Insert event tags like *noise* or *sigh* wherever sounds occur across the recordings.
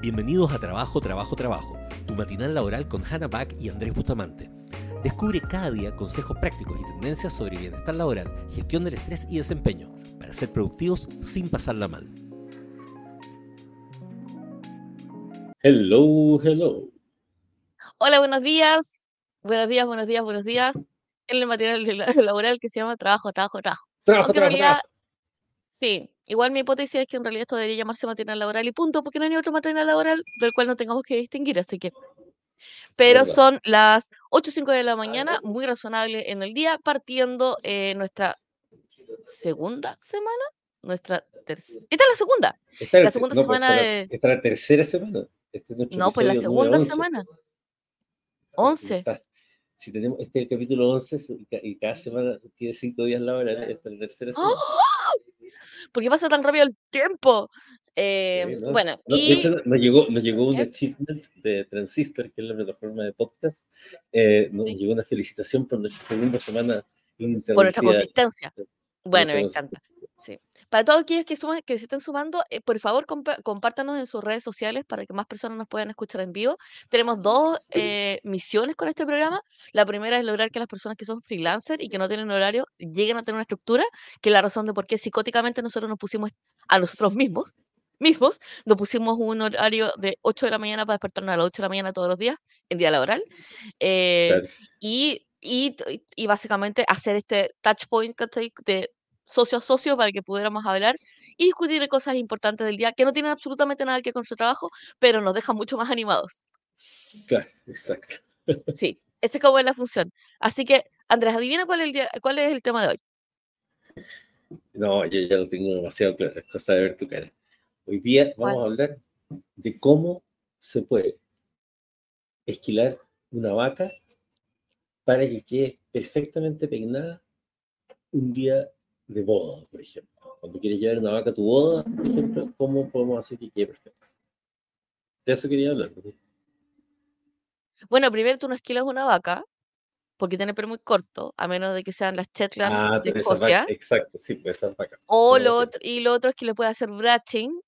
Bienvenidos a Trabajo, Trabajo, Trabajo, tu matinal laboral con Hannah Back y Andrés Bustamante. Descubre cada día consejos prácticos y tendencias sobre bienestar laboral, gestión del estrés y desempeño, para ser productivos sin pasarla mal. Hello, hello. Hola, buenos días. Buenos días, buenos días, buenos días. En el material laboral que se llama Trabajo, Trabajo, Trabajo. Trabajo, Aunque trabajo, realidad, trabajo. sí, igual mi hipótesis es que en realidad esto debería llamarse material laboral y punto, porque no hay otro material laboral del cual no tengamos que distinguir, así que. Pero Verdad. son las 8 o 5 de la mañana, muy razonable en el día, partiendo eh, nuestra segunda semana, nuestra tercera. Esta es la segunda. Esta es La segunda no, pues, semana esta es la- de- esta es la tercera semana. Este es No, pues la segunda número 11. semana. Si 11. está- Si tenemos este es el capítulo 11 y ca- y cada semana tiene cinco días laborales, esta es la tercera semana. ¡Ah! ¿Por qué pasa tan rápido el tiempo? Eh, Sí, ¿no? Bueno, No, y hecho, nos llegó, nos llegó un ¿Qué? achievement de Transistor, que es la plataforma de podcast. eh, nos Sí. llegó una felicitación por nuestra segunda semana por nuestra consistencia. Bueno, me encanta. Para todos aquellos que, suman, que se estén sumando, eh, por favor compa- compártanos en sus redes sociales para que más personas nos puedan escuchar en vivo. Tenemos dos eh, misiones con este programa. La primera es lograr que las personas que son freelancers y que no tienen horario lleguen a tener una estructura, que es la razón de por qué psicóticamente nosotros nos pusimos a nosotros mismos, mismos, nos pusimos un horario de 8 de la mañana para despertarnos a las 8 de la mañana todos los días, en día laboral. Eh, Claro. y, y, y básicamente hacer este touch point de socio a socio para que pudiéramos hablar y discutir de cosas importantes del día que no tienen absolutamente nada que ver con su trabajo, pero nos dejan mucho más animados. Claro, exacto. *laughs* Sí, esa es como es la función. Así que, Andrés, adivina cuál es el, día- cuál es el tema de hoy. No, yo ya lo tengo demasiado claro, es cosa de ver tu cara. Hoy día vamos ¿Cuál? a hablar de cómo se puede esquilar una vaca para que quede perfectamente peinada un día de boda, por ejemplo. Cuando quieres llevar una vaca a tu boda, por ejemplo, ¿cómo podemos hacer que quede perfecta? De eso quería hablar. ¿no? Bueno, primero tú no esquilas una vaca, porque tiene pelo muy corto, a menos de que sean las Shetland Ah, de Escocia. vaca, exacto, sí, pues esa vaca. O No, lo otro, y lo otro es que le puede hacer brushing,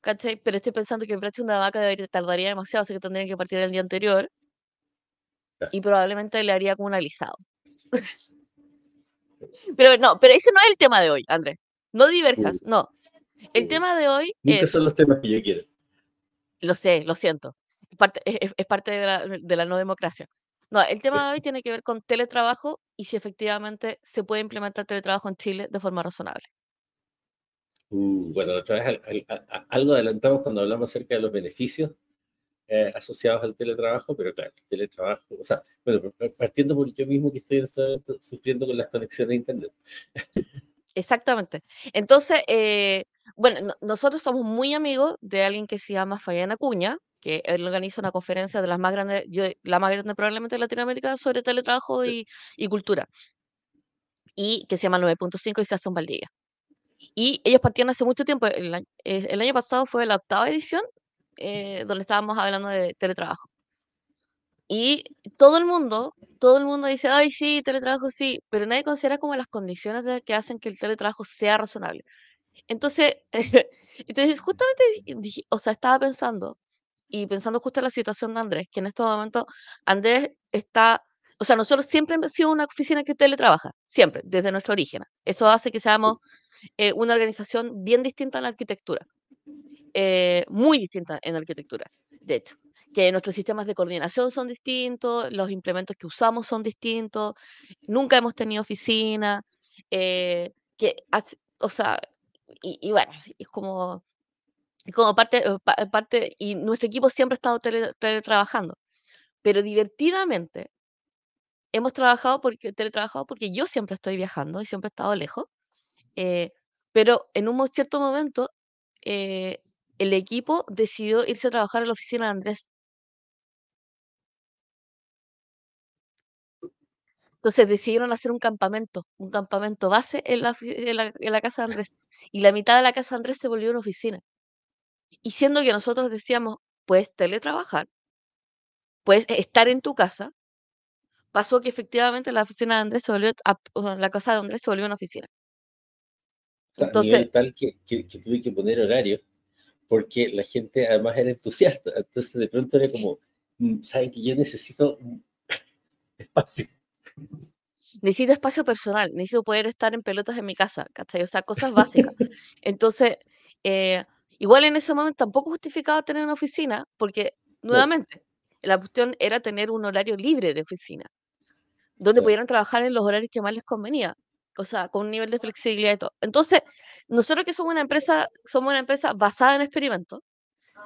¿cachai? Pero estoy pensando que el brushing de una vaca debería, tardaría demasiado, así que tendrían que partir el día anterior. Claro. Y probablemente le haría como un alisado. *laughs* Pero no, pero ese no es el tema de hoy, Andrés. No diverjas, no. El uh. tema de hoy Nunca es, son los temas que yo quiero. lo sé, lo siento, es parte, es, es- es parte de la, de la no democracia. No, el tema de hoy tiene que ver con teletrabajo y si efectivamente se puede implementar teletrabajo en Chile de forma razonable. Uh, bueno, otra vez al- al- a- algo adelantamos cuando hablamos acerca de los beneficios eh, asociados al teletrabajo, pero claro, el teletrabajo, o sea, bueno, partiendo por yo mismo que estoy en este momento sufriendo con las conexiones a internet. *laughs* Exactamente. Entonces, eh, bueno, no- nosotros somos muy amigos de alguien que se llama Fabián Acuña, que él organiza una conferencia de las más grandes, yo, la más grande probablemente de Latinoamérica sobre teletrabajo Sí. y, y cultura, y que se llama 9.5 y se hace en Valdivia. Y ellos partieron hace mucho tiempo, el, el año pasado fue la octava edición, eh, donde estábamos hablando de teletrabajo. Y todo el mundo, todo el mundo dice, ay, sí, teletrabajo sí, pero nadie considera como las condiciones de- que hacen que el teletrabajo sea razonable. Entonces, *laughs* entonces justamente di- dije, o sea, estaba pensando, y pensando justo en la situación de Andrés, que en este momento Andrés está, o sea, nosotros siempre hemos sido una oficina que teletrabaja, siempre, desde nuestro origen. Eso hace que seamos eh, una organización bien distinta en la arquitectura, eh, muy distinta en arquitectura, de hecho, que nuestros sistemas de coordinación son distintos, los implementos que usamos son distintos, nunca hemos tenido oficina, eh, que, o sea, y, y bueno, es como, como parte, eh, pa- parte, y nuestro equipo siempre ha estado tele- teletrabajando, pero divertidamente hemos trabajado porque, teletrabajado porque yo siempre estoy viajando y siempre he estado lejos, eh, pero en un cierto momento eh, el equipo decidió irse a trabajar a la oficina de Andrés. Entonces decidieron hacer un campamento, un campamento base en la, ofi- en la, en la casa de Andrés. Y la mitad de la casa de Andrés se volvió una oficina. Y siendo que nosotros decíamos, puedes teletrabajar, puedes estar en tu casa, pasó que efectivamente la oficina de Andrés se volvió, a- o sea, la casa de Andrés se volvió una oficina. O sea, a Entonces, nivel tal que, que, que tuve que poner horario, porque la gente además era entusiasta. Entonces de pronto era como, mm, saben que yo necesito *laughs* espacio. Necesito espacio personal, necesito poder estar en pelotas en mi casa, ¿cachai? O sea, cosas básicas. Entonces, eh, igual en ese momento tampoco justificaba tener una oficina, porque nuevamente, la cuestión era tener un horario libre de oficina, donde pudieran trabajar en los horarios que más les convenía, o sea, con un nivel de flexibilidad y todo. Entonces, nosotros que somos una empresa, somos una empresa basada en experimentos,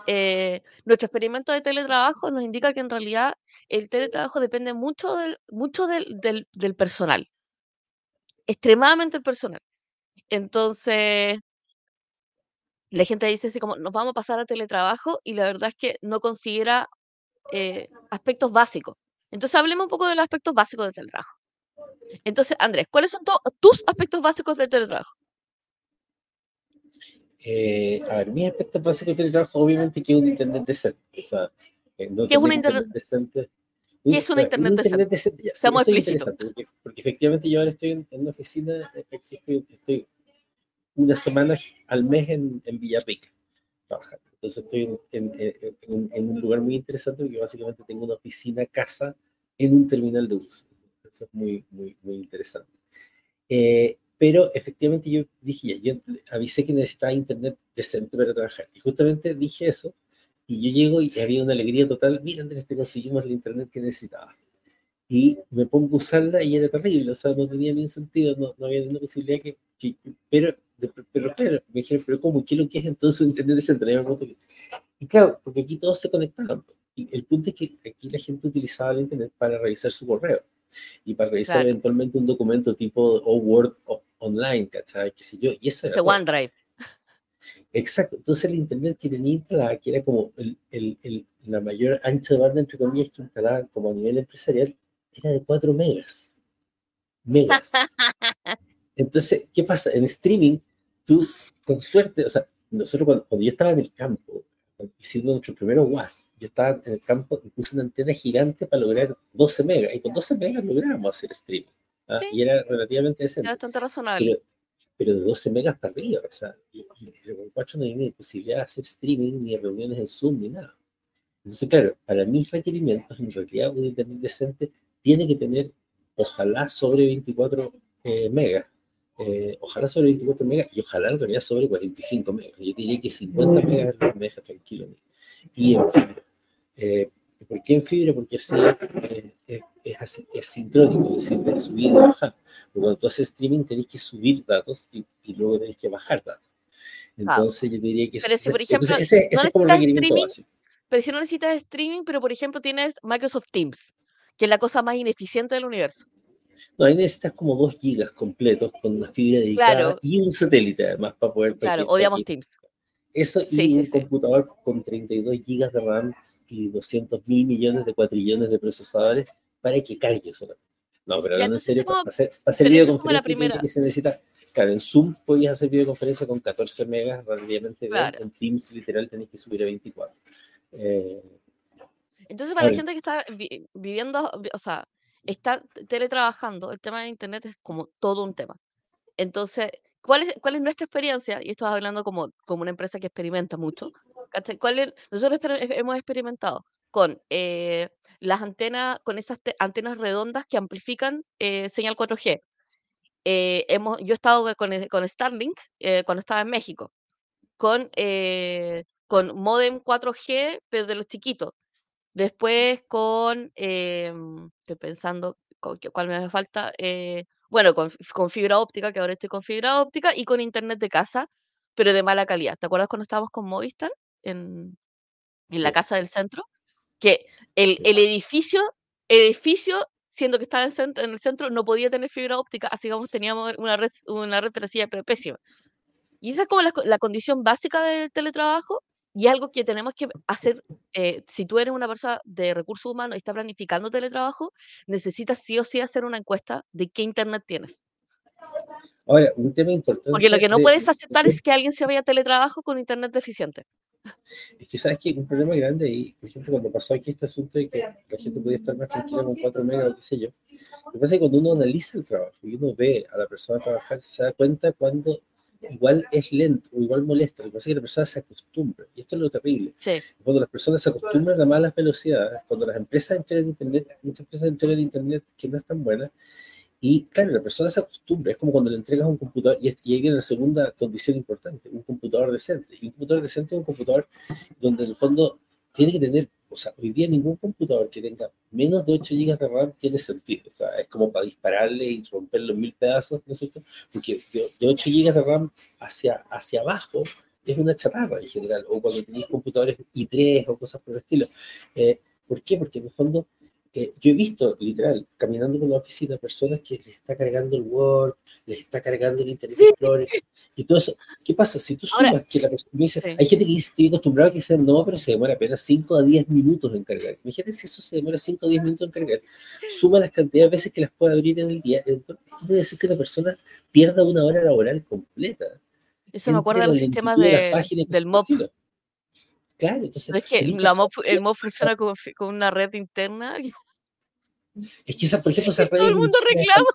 eh, nuestro experimento de teletrabajo nos indica que en realidad el teletrabajo depende mucho del, mucho del, del, personal, extremadamente el personal. Entonces, la gente dice así como, nos vamos a pasar a teletrabajo y la verdad es que no considera eh, aspectos básicos. Entonces, hablemos un poco de los aspectos básicos del teletrabajo. Entonces, Andrés, ¿cuáles son tus aspectos básicos del teletrabajo? Eh, a ver, mis aspectos básicos del teletrabajo, obviamente, que es un internet decente. O sea, eh, ¿Qué es un internet, decente? ¿Qué es un internet, decente? Seamos explícitos. Porque, porque, efectivamente yo ahora estoy en, una oficina, estoy, estoy una semana al mes en, en Villarrica trabajando. Entonces estoy en, en, un lugar muy interesante porque básicamente tengo una oficina casa en un terminal de bus. Eso es muy, muy, muy interesante. Eh, pero efectivamente yo dije, yo avisé que necesitaba internet decente para trabajar. Y justamente dije eso, y yo llego y había una alegría total. Mira, Andrés, te conseguimos el internet que necesitaba. Y me pongo a usarla y era terrible, o sea, no tenía ningún sentido, no, no había ninguna posibilidad que, que pero pero claro, me dijeron, pero ¿cómo? ¿Qué es lo que es entonces Internet descentralizado? Y claro, porque aquí todos se conectaban. Y el punto es que aquí la gente utilizaba el Internet para revisar su correo y para revisar eventualmente un documento tipo o Word of Online, ¿cachai? ¿Qué sé yo? Y eso era. OneDrive. Exacto. Entonces el Internet que tenía instalada, que era como el, el, el, la mayor ancho de banda, entre comillas, que instalaba como a nivel empresarial, era de 4 megas. Megas. *laughs* Entonces, ¿qué pasa? En streaming tú, con suerte, o sea, nosotros cuando, yo estaba en el campo, hicimos nuestro primero WAS, yo estaba en el campo y puse una antena gigante para lograr 12 megas, y con 12 megas lográbamos hacer streaming. ¿ah? Y era relativamente decente. Era bastante razonable. Pero, de 12 megas para arriba, o sea, y, y con 4 no hay ni posibilidad de hacer streaming, ni reuniones en Zoom, ni nada. Entonces, claro, para mis requerimientos, en realidad un internet decente tiene que tener, ojalá, sobre 24 eh, megas eh, ojalá sobre 24 megas y ojalá en realidad sobre 45 megas. Yo diría que 50 megas me deja tranquilo. Y en fibra. Eh, ¿Por qué en fibra? Porque así eh, es, es, es, sincrónico, es decir, de subir y bajar. Porque cuando tú haces streaming tenés que subir datos y, y luego tenés que bajar datos. Entonces yo diría que... Pero si, por ejemplo, ese, es como el requerimiento básico. Pero si no necesitas streaming, pero por ejemplo tienes Microsoft Teams, que es la cosa más ineficiente del universo. No, ahí necesitas como 2 gigas completos con una fibra dedicada y un satélite además para poder... Claro, odiamos Teams. Eso y un computador con 32 gigas de RAM y 200 mil millones de cuatrillones de procesadores para que cargue eso. No, pero no en serio, para hacer, para hacer videoconferencia que se necesita... Claro, en Zoom podías hacer videoconferencia con 14 megas relativamente claro. En Teams literal tenés que subir a 24. Eh, Entonces, para la gente que está viviendo, o sea, está teletrabajando, el tema de Internet es como todo un tema. Entonces, ¿cuál es, cuál es nuestra experiencia? Y esto es hablando como, como una empresa que experimenta mucho. ¿Cuál nosotros hemos experimentado con eh, las antenas, con esas antenas redondas que amplifican eh, señal 4G. Eh, hemos, yo he estado con, con Starlink cuando estaba en México, con, con modem 4G, pero de los chiquitos, Después con, em, estoy pensando cuál me falta, eh, bueno, con, fibra óptica, que ahora estoy con fibra óptica, y con internet de casa, pero de mala calidad. ¿Te acuerdas cuando estábamos con Movistar en, en la casa del centro? Que el, el edificio, edificio, siendo que estaba en, centro, en el centro, no podía tener fibra óptica, así como teníamos una red, una red pero pésima. Y esa es como la, la condición básica del teletrabajo, y algo que tenemos que hacer, eh, si tú eres una persona de recursos humanos y estás planificando teletrabajo, necesitas sí o sí hacer una encuesta de qué internet tienes. Ahora, un tema importante. Porque lo que no puedes aceptar es que alguien se vaya a teletrabajo con internet deficiente. Es que sabes que un problema grande y, por ejemplo, cuando pasó aquí este asunto de que la gente podía estar más tranquila con 4 megas o qué sé yo, lo que pasa es que cuando uno analiza el trabajo y uno ve a la persona trabajar, se da cuenta cuando igual es lento, o igual molesta. Lo que pasa es que la persona se acostumbra, y esto es lo terrible. Sí. Cuando las personas se acostumbran a malas velocidades, cuando las empresas entregan Internet, muchas empresas entregan Internet que no es tan buena, y claro, la persona se acostumbra, es como cuando le entregas un computador, y, y ahí viene la segunda condición importante, un computador decente. Y un computador decente es un computador donde en el fondo tiene que tener, o sea, hoy día ningún computador que tenga menos de 8 GB de RAM tiene sentido. O sea, es como para dispararle y romperlo en mil pedazos, ¿no es cierto? Porque de, de 8 GB de RAM hacia, hacia abajo es una chatarra en general, o cuando tenéis computadores i3 o cosas por el estilo. Eh, ¿Por qué? Porque en el fondo eh, yo he visto, literal, caminando por la oficina, personas que les está cargando el Word, les está cargando el Internet Sí. Explorer, y todo eso. ¿Qué pasa? Si tú Ahora- sumas que la persona me dice, Sí. hay gente que dice, estoy acostumbrado a que sea no, pero se demora apenas 5 a 10 minutos en cargar. Imagínate si eso se demora 5 a 10 minutos en cargar. Suma las cantidades de veces que las puede abrir en el día. Entonces, puede decir que la persona pierda una hora laboral completa. Eso me acuerda de los sistemas de del MOP. Claro, entonces. No es que personas MOP- el MOP *laughs* funciona con, con una red interna. *laughs* Es que esas, por ejemplo, esas todo el mundo reclama.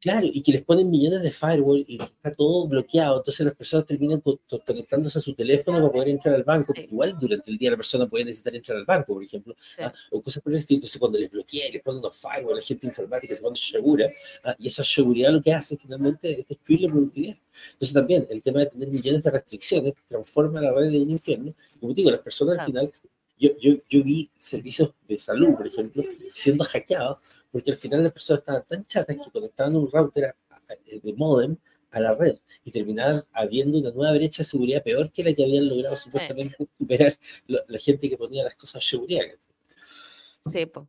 Claro, y que les ponen millones de firewall y está todo bloqueado, entonces las personas terminan co- co- conectándose a su teléfono para poder entrar al banco, Sí. igual durante el día la persona puede necesitar entrar al banco, por ejemplo, Sí. ah, o cosas por el estilo, entonces cuando les bloquea y les ponen unos firewall, la gente informática se pone segura, ah, y esa seguridad lo que hace finalmente es destruir la productividad. Entonces también el tema de tener millones de restricciones transforma la red de un infierno, como digo, las personas al final yo, yo, yo vi servicios de salud, por ejemplo, siendo hackeados, porque al final las personas estaban tan chatas que conectaban un router a- de modem a la red y terminaban habiendo una nueva brecha de seguridad peor que la que habían logrado supuestamente superar lo- la gente que ponía las cosas de seguridad. Sí, po.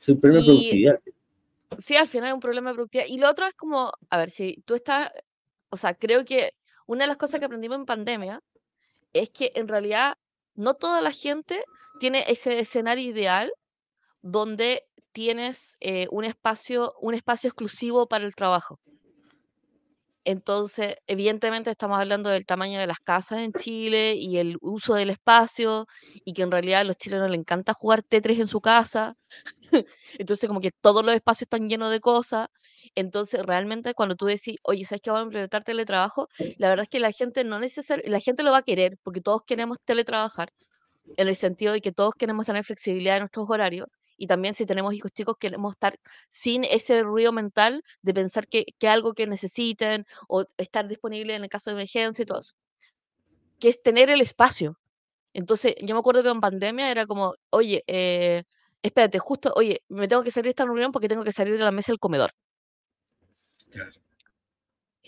Es un problema de productividad. Sí, al final es un problema de productividad. Y lo otro es como, a ver, si tú estás, o sea, creo que una de las cosas que aprendimos en pandemia es que en realidad no toda la gente tiene ese escenario ideal donde tienes eh, un espacio, un espacio exclusivo para el trabajo. Entonces, evidentemente estamos hablando del tamaño de las casas en Chile y el uso del espacio y que en realidad a los chilenos les encanta jugar Tetris en su casa. *laughs* Entonces, como que todos los espacios están llenos de cosas. Entonces, realmente cuando tú decís, oye, ¿sabes que vamos a implementar teletrabajo? La verdad es que la gente no necesariamente, la gente lo va a querer porque todos queremos teletrabajar en el sentido de que todos queremos tener flexibilidad en nuestros horarios y también si tenemos hijos chicos queremos estar sin ese ruido mental de pensar que, que algo que necesiten o estar disponible en el caso de emergencia y todo eso. Que es tener el espacio. Entonces, yo me acuerdo que en pandemia era como, oye, eh, espérate, justo, oye, me tengo que salir de esta reunión porque tengo que salir de la mesa del comedor. Claro.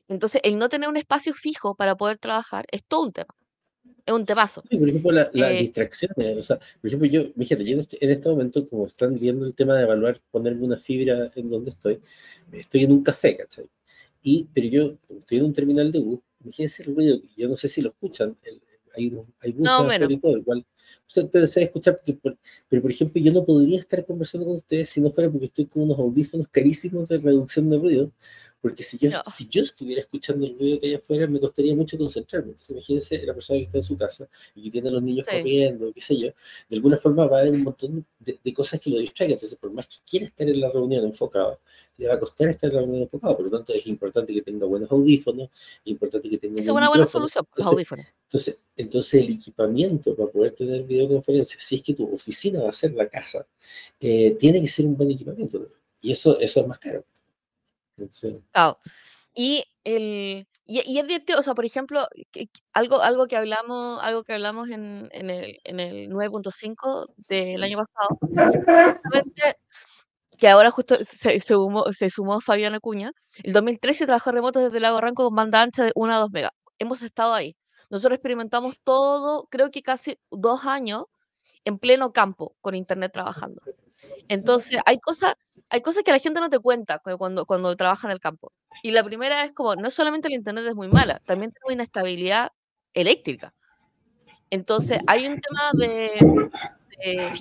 Entonces, el no tener un espacio fijo para poder trabajar es todo un tema. Es un temazo. Sí, por ejemplo, la- las Eh, distracciones. O sea, por ejemplo, yo, fíjate, yo en este, en este momento, como están viendo el tema de evaluar, ponerme una fibra en donde estoy, estoy en un café, ¿cachai? Y, pero yo, como estoy en un terminal de bus, imagínense el ruido, yo no sé si lo escuchan, el- hay, hay buses No, menos. y todo, igual. O saben escuchar, porque, por- pero por ejemplo, yo no podría estar conversando con ustedes si no fuera porque estoy con unos audífonos carísimos de reducción de ruido, porque si yo, No. si yo estuviera escuchando el ruido que hay afuera, me costaría mucho concentrarme. Entonces, imagínense la persona que está en su casa y que tiene a los niños Sí. corriendo, qué sé yo, de alguna forma va a haber un montón de, de cosas que lo distraigan. Entonces, por más que quiera estar en la reunión enfocado, le va a costar estar en la reunión enfocado. Por lo tanto, es importante que tenga buenos audífonos, es importante que tenga es un una buena solución, los Entonces, audífonos. entonces, entonces, el equipamiento para poder tener videoconferencias, si es que tu oficina va a ser la casa, eh, tiene que ser un buen equipamiento. Y eso, eso es más caro. Entonces, Claro. Y, el, y, y es divertido, o sea, por ejemplo, que- algo, algo que hablamos, algo que hablamos en, en el, en el 9.5 del año pasado, que ahora justo se, se se sumó Fabián Acuña, el 2013 trabajó remoto desde Lago Ranco con banda ancha de 1 a 2 megas. Hemos estado ahí. Nosotros experimentamos todo, creo que casi dos años en pleno campo con internet trabajando. Entonces, hay cosas, hay cosas que la gente no te cuenta cu- cuando, cuando trabaja en el campo. Y la primera es como, no solamente el internet es muy mala, también tenemos inestabilidad eléctrica. Entonces, hay un tema de, de-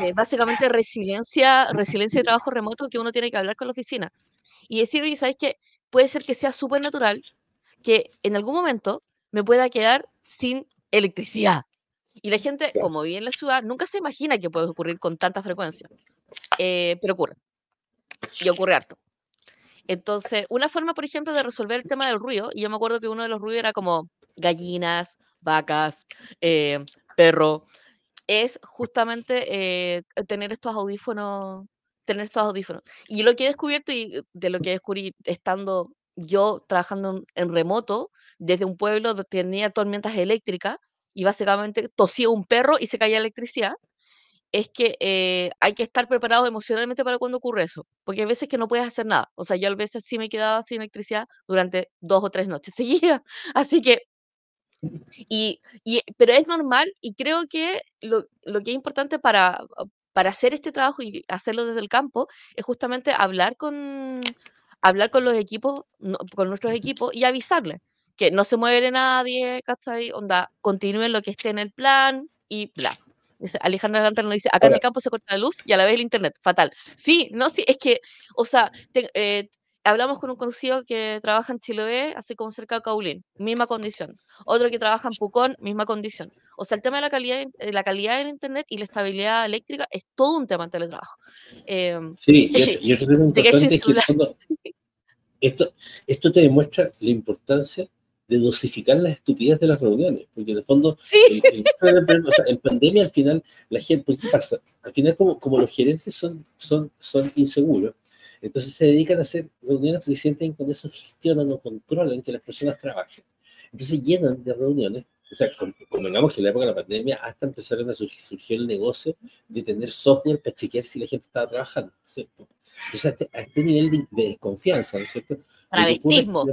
de básicamente resiliencia, resiliencia de trabajo remoto que uno tiene que hablar con la oficina. Y decir, oye, ¿sabes qué? Puede ser que sea súper natural que en algún momento me pueda quedar sin electricidad. Y la gente, como vive en la ciudad, nunca se imagina que puede ocurrir con tanta frecuencia. Eh, pero ocurre. Y ocurre harto. Entonces, una forma, por ejemplo, de resolver el tema del ruido, y yo me acuerdo que uno de los ruidos era como gallinas, vacas, eh, perro, es justamente eh, tener estos audífonos, tener estos audífonos. Y lo que he descubierto y de lo que descubrí estando yo trabajando en remoto desde un pueblo donde tenía tormentas eléctricas y básicamente tosía un perro y se caía electricidad, es que eh, hay que estar preparado emocionalmente para cuando ocurre eso, porque hay veces que no puedes hacer nada. O sea, yo a veces sí me quedaba sin electricidad durante dos o tres noches *laughs* seguidas. Así que, y, y, pero es normal y creo que lo, lo que es importante para, para hacer este trabajo y hacerlo desde el campo es justamente hablar con, hablar con los equipos, con nuestros equipos y avisarles que no se mueve nadie, ¿cachai? Onda, continúen lo que esté en el plan y bla. Dice, Alejandra Gantar nos dice, acá en el campo se corta la luz y a la vez el internet, fatal. Sí, no, sí, es que, o sea, eh, hablamos con un conocido que trabaja en Chiloé, así como cerca de Caulín, misma condición. Otro que trabaja en Pucón, misma condición. O sea, el tema de la calidad, de la calidad del internet y la estabilidad eléctrica es todo un tema en teletrabajo. Eh, sí, y otro, tema importante es que *laughs* esto, esto te demuestra la importancia de dosificar las estupidez de las reuniones, porque en el fondo, en, pandemia al final, la gente, ¿qué pasa? Al final como, como los gerentes son, son, son inseguros, entonces se dedican a hacer reuniones porque sienten con eso gestionan o controlan que las personas trabajen. Entonces llenan de reuniones, o sea, convengamos que en la época de la pandemia hasta empezaron a surgir, surgió el negocio de tener software para chequear si la gente estaba trabajando. Entonces, a este, a este nivel de, de, desconfianza, ¿no es cierto? Travestismo.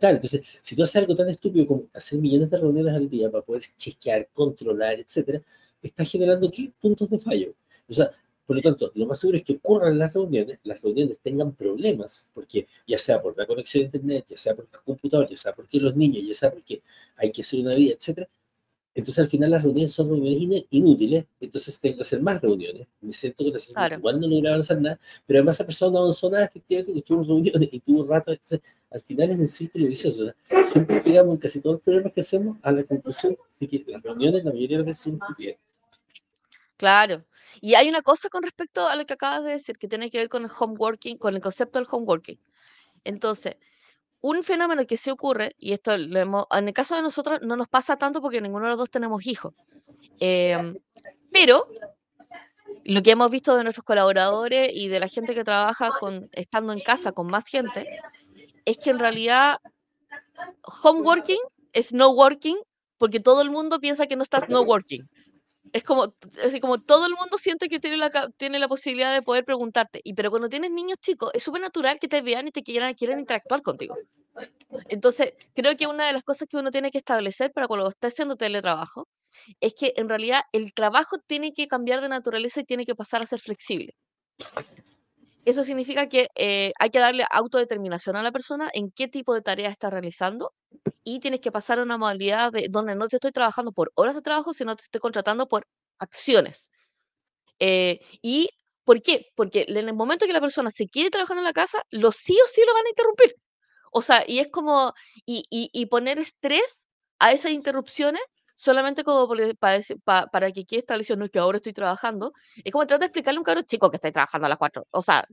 Claro, entonces, si tú haces algo tan estúpido como hacer millones de reuniones al día para poder chequear, controlar, etcétera, estás generando ¿qué? puntos de fallo. O sea, por lo tanto, lo más seguro es que ocurran las reuniones, las reuniones tengan problemas, porque ya sea por la conexión a internet, ya sea por el computador, ya sea porque los niños, ya sea porque hay que hacer una vida, etcétera, entonces al final las reuniones son reuniones inútiles, entonces tengo que hacer más reuniones. Me siento que las claro. igual no logré avanzar nada, pero además esa persona no avanzó nada, efectivamente, que estuvo en reuniones y tuvo rato. Entonces al final es un círculo vicioso. siempre llegamos en casi todos los problemas que hacemos a la conclusión de que las reuniones la mayoría de las veces son estúpidas. Claro. Y hay una cosa con respecto a lo que acabas de decir, que tiene que ver con el homeworking, con el concepto del homeworking. Entonces, un fenómeno que sí ocurre, y esto lo hemos, en el caso de nosotros no nos pasa tanto porque ninguno de los dos tenemos hijos, em, pero lo que hemos visto de nuestros colaboradores y de la gente que trabaja con, estando en casa con más gente, es que en realidad homeworking es no working porque todo el mundo piensa que no estás no working es como, así como todo el mundo siente que tiene la, tiene la posibilidad de poder preguntarte. Y pero cuando tienes niños chicos, es súper natural que te vean y te quieran, quieran interactuar contigo. Entonces, creo que una de las cosas que uno tiene que establecer para cuando está haciendo teletrabajo es que en realidad el trabajo tiene que cambiar de naturaleza y tiene que pasar a ser flexible. Eso significa que eh, hay que darle autodeterminación a la persona en qué tipo de tarea está realizando y tienes que pasar a una modalidad de, donde no te estoy trabajando por horas de trabajo, sino te estoy contratando por acciones. Eh, ¿Y por qué? Porque en el momento que la persona se quiere trabajando en la casa, los sí o sí lo van a interrumpir. O sea, y es como, y, y, poner estrés a esas interrupciones solamente como para, para, para que quede establecido, no es que ahora estoy trabajando, es como tratar de explicarle a un cabro chico que está trabajando a las cuatro, o sea,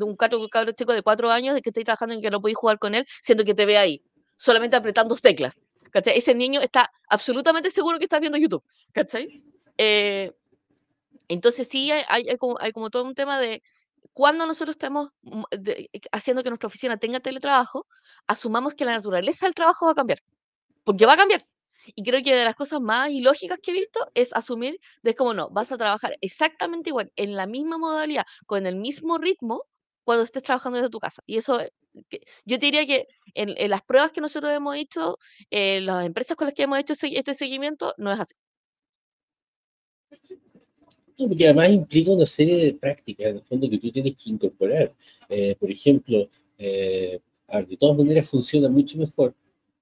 un cabro, un cabro chico de cuatro años de que estoy trabajando y que no podéis jugar con él, siendo que te ve ahí solamente apretando teclas. ¿cachai? Ese niño está absolutamente seguro que está viendo YouTube. ¿cachai? Eh, entonces sí hay, hay, como, hay, como, todo un tema de cuando nosotros estamos mm, haciendo que nuestra oficina tenga teletrabajo, asumamos que la naturaleza del trabajo va a cambiar. Porque va a cambiar. Y creo que de las cosas más ilógicas que he visto es asumir de como no, vas a trabajar exactamente igual, en la misma modalidad, con el mismo ritmo, cuando estés trabajando desde tu casa. Y eso yo te diría que en, las pruebas que nosotros hemos hecho, eh, las empresas con las que hemos hecho este seguimiento, no es así. Porque además implica una serie de prácticas, en el fondo, que tú tienes que incorporar. Eh, por ejemplo, eh, de todas maneras funciona mucho mejor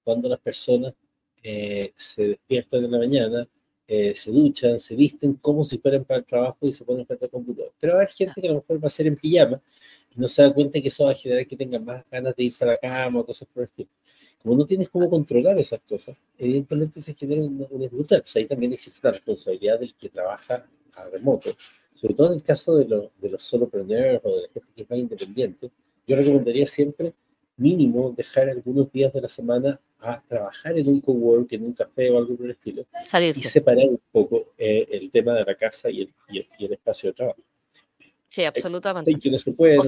cuando las personas se despiertan en la mañana, se duchan, se visten como si fueran para el trabajo y se ponen frente al computador. Pero hay gente que a lo mejor va a ser en pijama y no se da cuenta que eso va a generar que tengan más ganas de irse a la cama o cosas por el estilo. Como no tienes cómo controlar esas cosas, evidentemente se genera una, una Entonces ahí también existe la responsabilidad del que trabaja a remoto, sobre todo en el caso de, de los solopreneurs o de la gente que es más independiente, Yo recomendaría siempre mínimo dejar algunos días de la semana a trabajar en un cowork, en un café o algo por el estilo, y separar un poco eh, el tema de la casa y el, y el, espacio de trabajo. Sí, absolutamente. que no se puede,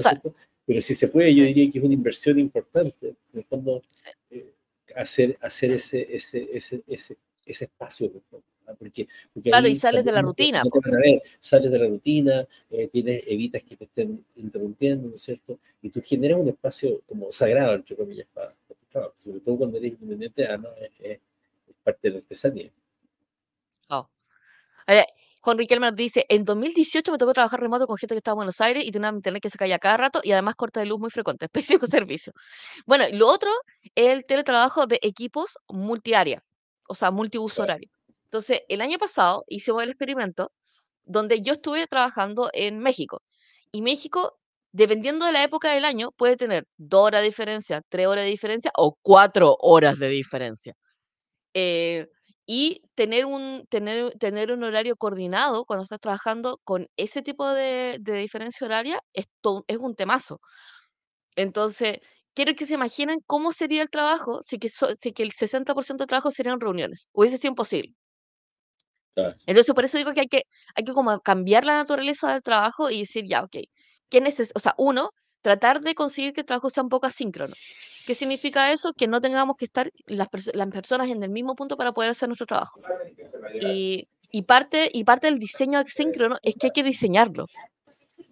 pero si se puede, yo diría que es una inversión importante, en el fondo, eh, hacer, hacer ese, ese, ese, ese, ese espacio. Porque, claro, y sales de la rutina. sales de la rutina, eh, tienes, evitas que te estén interrumpiendo, ¿no es cierto? Y tú generas un espacio como sagrado, entre comillas, para, tu trabajo, sobre todo cuando eres independiente, ah, es, parte de la artesanía. Oh. Juan Riquelme nos dice, en 2018 me tocó trabajar remoto con gente que estaba en Buenos Aires y tenía internet que se caía cada rato y además corta de luz muy frecuente, *laughs* pésimo servicio. Bueno, lo otro es el teletrabajo de equipos multiárea, o sea, multiuso horario. Entonces, el año pasado hicimos el experimento donde yo estuve trabajando en México. Y México, dependiendo de la época del año, puede tener dos horas de diferencia, tres horas de diferencia o cuatro horas de diferencia. Eh, y tener un, tener, tener un horario coordinado cuando estás trabajando con ese tipo de, de diferencia horaria es, es un temazo. Entonces, quiero que se imaginen cómo sería el trabajo si que, si que el 60% de trabajo serían reuniones. Hubiese sido imposible. Entonces, por eso digo que hay que, hay que como cambiar la naturaleza del trabajo y decir, ya, ok, ¿qué neces o sea, uno, tratar de conseguir que el trabajo sea un poco asíncrono. ¿Qué significa eso? Que no tengamos que estar las, las personas en el mismo punto para poder hacer nuestro trabajo. Y, y, parte, y parte del diseño asíncrono es que hay que diseñarlo.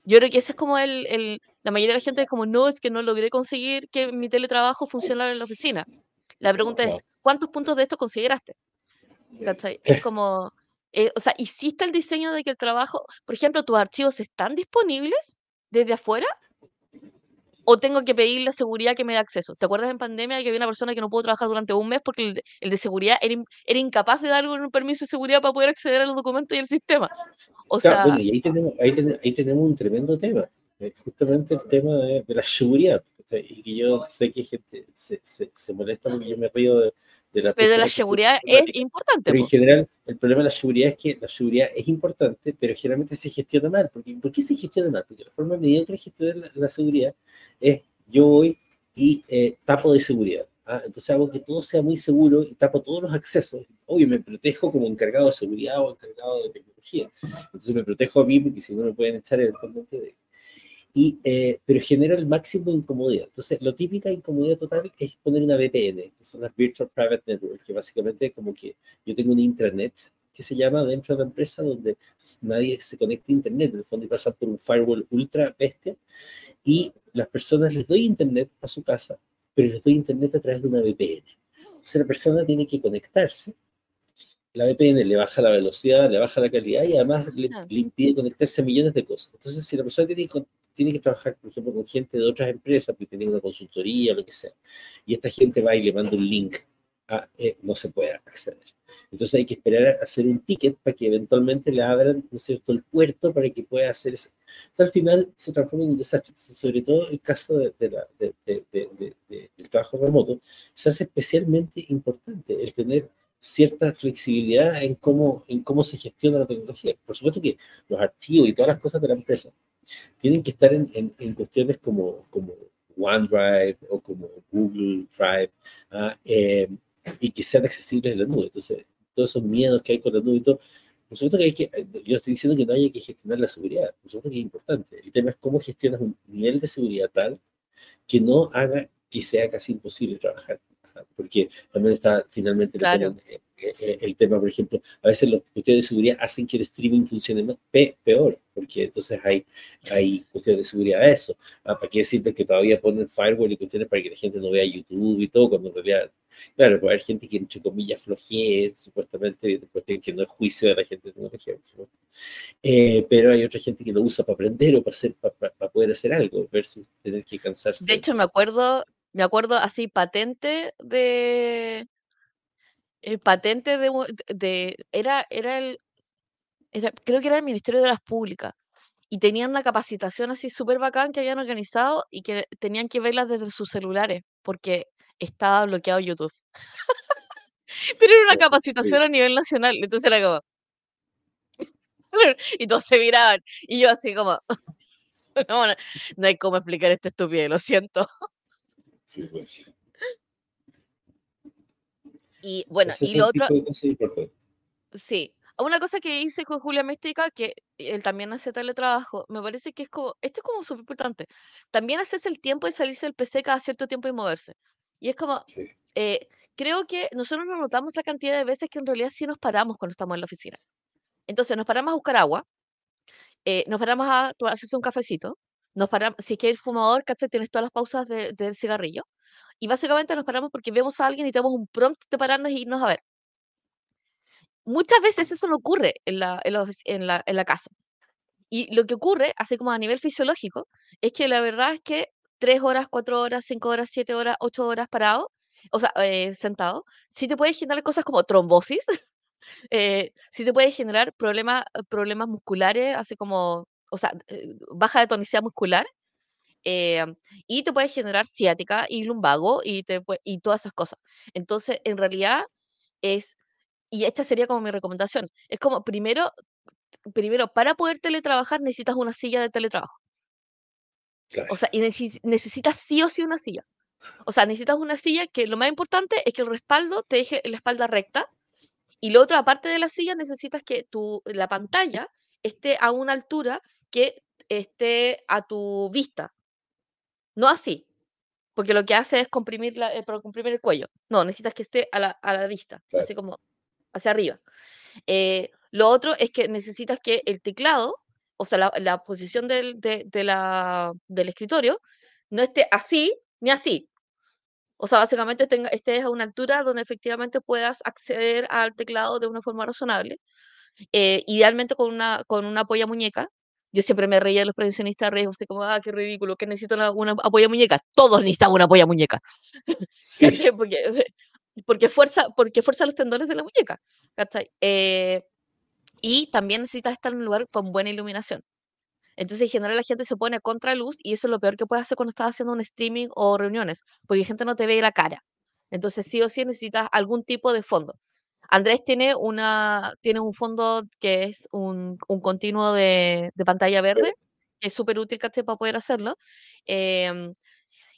Yo creo que ese es como el, el, la mayoría de la gente es como, no, es que no logré conseguir que mi teletrabajo funcionara en la oficina. La pregunta es, ¿cuántos puntos de esto consideraste? Es como, eh, o sea, ¿hiciste el diseño de que el trabajo, por ejemplo, tus archivos están disponibles desde afuera? ¿O tengo que pedirle a seguridad que me dé acceso? ¿Te acuerdas en pandemia que había una persona que no pudo trabajar durante un mes porque el de, seguridad era, era, incapaz de darle un permiso de seguridad para poder acceder a los documentos y al sistema? O sea, bueno, y ahí tenemos, ahí, tenemos, ahí tenemos un tremendo tema, eh, justamente el tema de, de la seguridad. Y que yo sé que gente se, se, se molesta porque yo me río de pero la seguridad es importante. Pero en general, el problema de la seguridad es que la seguridad es importante, pero generalmente se gestiona mal. Porque, ¿Por qué se gestiona mal? Porque la forma mediocre de gestionar la, seguridad es yo voy y eh, tapo de seguridad. ¿ah? Entonces hago que todo sea muy seguro y tapo todos los accesos. Obvio, me protejo como encargado de seguridad o encargado de tecnología. Entonces me protejo a mí porque si no me pueden echar eventualmente de y, eh, pero genera el máximo de incomodidad. Entonces, lo típica incomodidad total es poner una VPN, que son las Virtual Private Network, que básicamente es como que yo tengo un intranet que se llama dentro de la empresa donde nadie se conecta a internet, en el fondo y pasa por un firewall ultra bestia, y las personas les doy internet a su casa, pero les doy internet a través de una VPN. Entonces la persona tiene que conectarse la VPN le baja la velocidad, le baja la calidad y además le, le, impide conectarse a millones de cosas. Entonces, si la persona tiene tiene que trabajar, por ejemplo, con gente de otras empresas, porque tiene una consultoría o lo que sea, y esta gente va y le manda un link, a, eh, no se puede acceder. Entonces hay que esperar a hacer un ticket para que eventualmente le abran, ¿no es cierto?, el puerto para que pueda hacer eso. al final se transforma en un desastre. sobre todo el caso de, la, del trabajo remoto, se hace especialmente importante el tener cierta flexibilidad en cómo, en cómo se gestiona la tecnología. Por supuesto que los archivos y todas las cosas de la empresa tienen que estar en, en, cuestiones como, como OneDrive o como Google Drive ah, eh, y que sean accesibles en la nube. Entonces, todos esos miedos que hay con la nube y todo, por supuesto que hay que, yo estoy diciendo que no hay que gestionar la seguridad, por supuesto que es importante. El tema es cómo gestionas un nivel de seguridad tal que no haga que sea casi imposible trabajar porque también está finalmente eh, eh, el, tema, por ejemplo, a veces los cuestiones de seguridad hacen que el streaming funcione más, peor, porque entonces hay, hay cuestiones de seguridad a eso. Ah, ¿Para qué decirte que todavía ponen firewall y cuestiones para que la gente no vea YouTube y todo, cuando en realidad, claro, puede haber gente que entre comillas flojee, supuestamente, que no es juicio de la gente de tecnología, eh, pero hay otra gente que lo usa para aprender o para, hacer, para, para poder hacer algo, versus tener que cansarse. De hecho, me acuerdo me acuerdo así patente de el patente de, de era era el era, creo que era el Ministerio de las Públicas y tenían una capacitación así súper bacán que habían organizado y que tenían que verlas desde sus celulares porque estaba bloqueado YouTube. *laughs* Pero era una capacitación a nivel nacional, entonces era como *laughs* y todos se miraban y yo así como *laughs* No, no, no hay cómo explicar este estupidez, lo siento. Sí, pues. Y bueno, Ese y lo otro, sí. Una cosa que hice con Julia Mística, que él también hace teletrabajo, me parece que es como, esto es como súper importante. También haces el tiempo de salirse del PC cada cierto tiempo y moverse. Y es como, Sí. eh, creo que nosotros no notamos la cantidad de veces que en realidad sí nos paramos cuando estamos en la oficina. Entonces nos paramos a buscar agua, eh, nos paramos a hacerse un cafecito, nos paramos, si es que el fumador, ¿cachai? Tienes todas las pausas de- del cigarrillo. Y básicamente nos paramos porque vemos a alguien y tenemos un prompt de pararnos y irnos a ver. Muchas veces eso no ocurre en la, en la en la- en la casa. Y lo que ocurre, así como a nivel fisiológico, es que la verdad es que tres horas, cuatro horas, cinco horas, siete horas, ocho horas parado, o sea, eh, sentado, sí te puede generar cosas como trombosis, *laughs* eh, sí te puede generar problemas, problemas musculares, así como, o sea, eh, baja de tonicidad muscular, eh, y te puede generar ciática y lumbago y, te, y todas esas cosas. Entonces, en realidad es, y esta sería como mi recomendación, es como primero, primero, para poder teletrabajar necesitas una silla de teletrabajo. Claro. O sea, y necesi- necesitas sí o sí una silla. O sea, necesitas una silla que lo más importante es que el respaldo te deje la espalda recta. Y lo otro, aparte de la silla, necesitas que tu, la pantalla esté a una altura que esté a tu vista. No así, porque lo que hace es comprimir, la, eh, comprimir el cuello. No, necesitas que esté a la, a la vista, Claro. así como hacia arriba. Eh, lo otro es que necesitas que el teclado, o sea, la, la posición del, de- de la- del escritorio, no esté así ni así. O sea, básicamente tenga, estés a una altura donde efectivamente puedas acceder al teclado de una forma razonable. eh, idealmente con una, con una apoya muñeca. Yo siempre me reía de los profesionistas, reír, así como, ah, qué ridículo, que necesito una, una apoya muñeca. Todos necesitamos una apoya muñeca. *laughs* Sí. Porque, *laughs* porque, fuerza, porque fuerza los tendones de la muñeca. Eh, y también necesitas estar en un lugar con buena iluminación. Entonces, en general, la gente se pone a contraluz y eso es lo peor que puedes hacer cuando estás haciendo un streaming o reuniones, porque la gente no te ve la cara. Entonces, sí o sí necesitas algún tipo de fondo. Andrés tiene, una, tiene un fondo que es un, un continuo de, de pantalla verde, que es súper útil, ¿cachai? Para poder hacerlo. Em,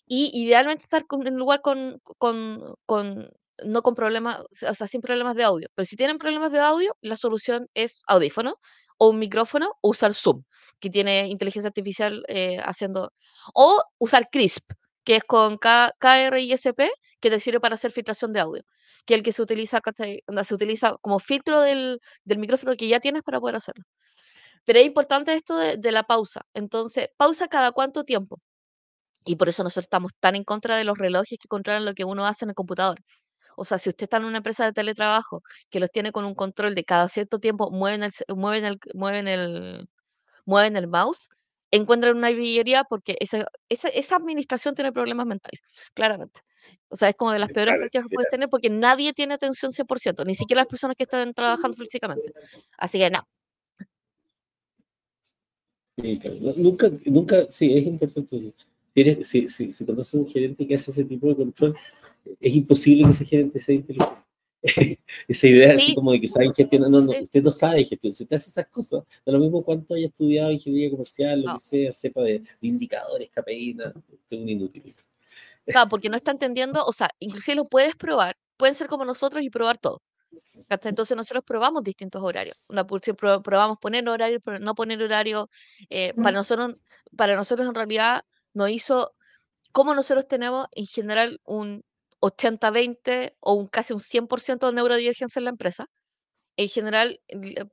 y idealmente estar con- en lugar con, con, con- no con problemas, o sea, sin problemas de audio. Pero si tienen problemas de audio, la solución es audífono o un micrófono o usar Zoom, que tiene inteligencia artificial eh, haciendo, o usar CRISP, que es con K KRISP, que te sirve para hacer filtración de audio, que el que se utiliza, se utiliza como filtro del, del micrófono que ya tienes para poder hacerlo. Pero es importante esto de, la pausa. Entonces, pausa cada cuánto tiempo. Y por eso nosotros estamos tan en contra de los relojes que controlan lo que uno hace en el computador. O sea, si usted está en una empresa de teletrabajo que los tiene con un control de cada cierto tiempo, mueven el, mueven el, mueven el, mueven el mouse, encuentran una villería porque esa, esa, esa administración tiene problemas mentales, claramente. O sea, es como de las peores Claro, prácticas que puedes tener porque nadie tiene atención 100%, ni siquiera las personas que están trabajando físicamente. Así que no, Sí, claro. No, Nunca, nunca, sí, es importante. Tienes, si, si, si conoces a un gerente que hace ese tipo de control, es imposible que ese gerente sea inteligente. *laughs* Esa idea así Sí. como de que sabe gestionar, no, no, Sí. usted no sabe gestionar. Si usted hace esas cosas, da lo mismo cuánto haya estudiado ingeniería comercial, lo No. que sea, sepa de, de indicadores, KPI, nada, usted es un inútil. Claro, porque no está entendiendo, o sea, inclusive lo puedes probar, pueden ser como nosotros y probar todo. Entonces nosotros probamos distintos horarios. Una, probamos poner horario, no poner horario. eh, para, nosotros, para nosotros en realidad nos hizo, como nosotros tenemos en general un 80-20 o un casi un 100% de neurodivergencia en la empresa. En general,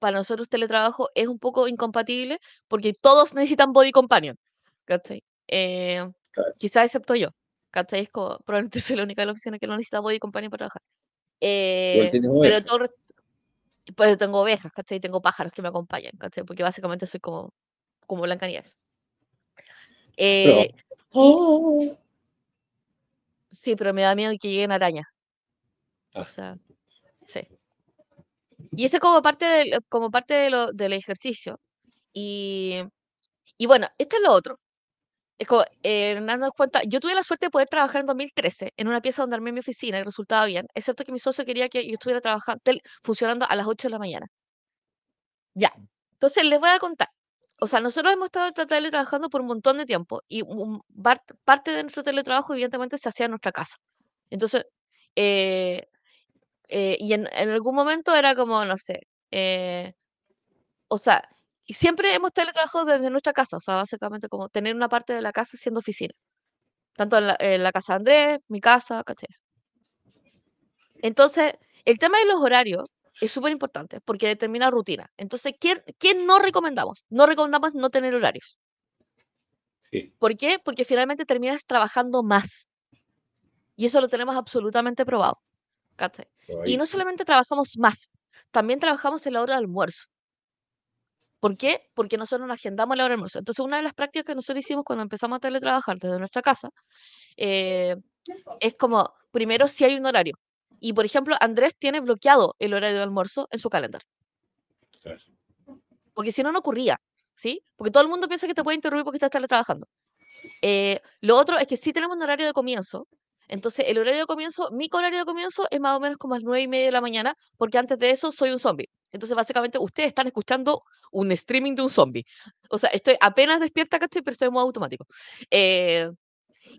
para nosotros teletrabajo es un poco incompatible porque todos necesitan body companion. Eh, Claro. quizás excepto yo. ¿Cachai? Es como, probablemente *laughs* soy la única de la oficina que no necesita body companion para trabajar. Eh, pero todo pues tengo ovejas, ¿cachai? Tengo pájaros que me acompañan, ¿cachai? Porque básicamente soy como, como Blancanieves. Eh, Oh. sí, pero me da miedo que lleguen arañas. O Ah. sea, sí. Y ese como parte del, como parte de lo, del ejercicio. Y, y bueno, esto es lo otro. Es como, eh, dándonos cuenta, yo tuve la suerte de poder trabajar en 2013 en una pieza donde armé mi oficina y resultaba bien, excepto que mi socio quería que yo estuviera trabajando, funcionando a las 8 de la mañana. Ya. Entonces les voy a contar. o sea, nosotros hemos estado tra- teletrabajando por un montón de tiempo y un- parte de nuestro teletrabajo evidentemente se hacía en nuestra casa. Entonces, eh, eh, y en, en algún momento era como, no sé, eh, o sea, y siempre hemos teletrabajado desde nuestra casa, o sea, básicamente como tener una parte de la casa siendo oficina. Tanto en la, en la casa de Andrés, mi casa, ¿cachai? Entonces, el tema de los horarios es súper importante porque determina rutina. Entonces, ¿qué, qué no recomendamos? No recomendamos no tener horarios. Sí. ¿Por qué? Porque finalmente terminas trabajando más. Y eso lo tenemos absolutamente probado. ¿cachai? Y no solamente trabajamos más, también trabajamos en la hora de almuerzo. ¿Por qué? Porque nosotros nos agendamos la hora de almuerzo. Entonces, una de las prácticas que nosotros hicimos cuando empezamos a teletrabajar desde nuestra casa eh, es como, primero, si hay un horario. Y, por ejemplo, Andrés tiene bloqueado el horario de almuerzo en su calendario. Porque si no, no ocurría. ¿Sí? Porque todo el mundo piensa que te puede interrumpir porque estás teletrabajando. Eh, lo otro es que sí tenemos un horario de comienzo. Entonces, el horario de comienzo, mi horario de comienzo es más o menos como a las nueve y media de la mañana, porque antes de eso soy un zombie. Entonces, básicamente, ustedes están escuchando un streaming de un zombie. O sea, estoy apenas despierta, ¿cachai? Pero estoy en modo automático. Eh,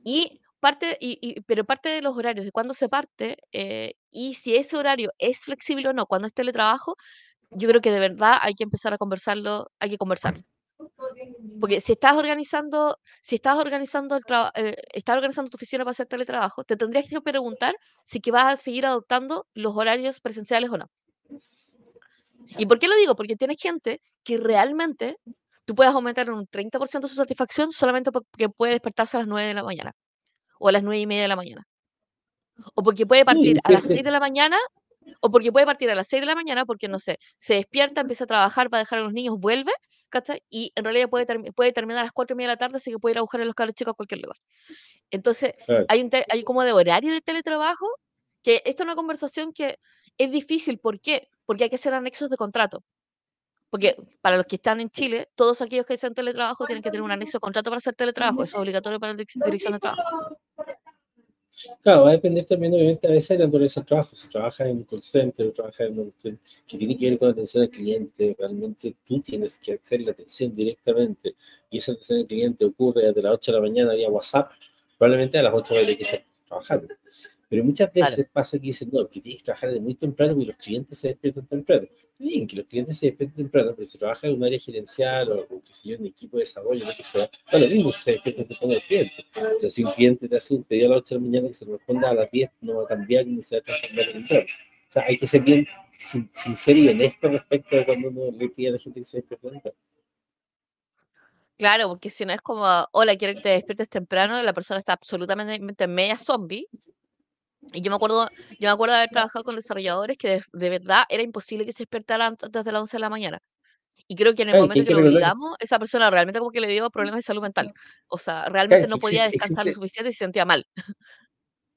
y parte, y, y- pero parte de los horarios, de cuándo se parte, eh, y si ese horario es flexible o no, cuando es teletrabajo, yo creo que de verdad hay que empezar a conversarlo, hay que conversarlo. Porque si estás organizando, si estás organizando el trabajo, estás organizando tu oficina para hacer teletrabajo, te tendrías que preguntar si que vas a seguir adoptando los horarios presenciales o no. ¿Y por qué lo digo? Porque tienes gente que realmente tú puedes aumentar en un 30% su satisfacción solamente porque puede despertarse a las 9 de la mañana o a las 9 y media de la mañana. O porque puede partir a las fíjate, 6 de la mañana o porque puede partir a las 6 de la mañana porque, no sé, se despierta, empieza a trabajar, va a dejar a los niños, vuelve, ¿cachai? Y en realidad puede, puede terminar a las 4 y media de la tarde, así que puede ir a buscar a los cabros chicos a cualquier lugar. Entonces, hay, un hay como de horario de teletrabajo, que esta es una conversación que es difícil. ¿Por qué? Porque hay que hacer anexos de contrato. Porque para los que están en Chile, todos aquellos que hacen teletrabajo tienen que tener un anexo de contrato para hacer teletrabajo. Eso es obligatorio para la direc- dirección de trabajo. Claro, va a depender también, obviamente, a veces de la naturaleza del trabajo. Si trabajas en un call center o trabajas en cuestión que tiene que ver con atención al cliente, realmente tú tienes que hacer la atención directamente y esa atención al cliente ocurre desde las 8 de la mañana vía WhatsApp, probablemente a las 8 de la que estar trabajando. Pero muchas Claro. veces pasa que dicen, no, que tienes que trabajar de muy temprano porque los clientes se despiertan temprano. Bien, que los clientes se despierten temprano, pero si trabajas en un área gerencial o, o qué sé yo, en equipo de desarrollo, lo que sea, da lo mismo si se despiertan temprano el cliente. O sea, si un cliente te hace un pedido a las 8 de la mañana que se responda a las 10, no va a cambiar ni se va a transformar en temprano. O sea, hay que ser bien sin- sincero y honesto respecto a cuando uno le pide a la gente que se despierte temprano. Claro, porque si no es como, hola, quiero que te despiertes temprano, la persona está absolutamente media zombie. Y yo me acuerdo, yo me acuerdo de haber trabajado con desarrolladores que de, de verdad era imposible que se despertara antes de las 11 de la mañana. Y creo que en el que momento que que lo obligamos, esa persona realmente como que le dio problemas de salud mental. O sea, realmente claro, no que podía existe, descansar lo existe suficiente y se sentía mal.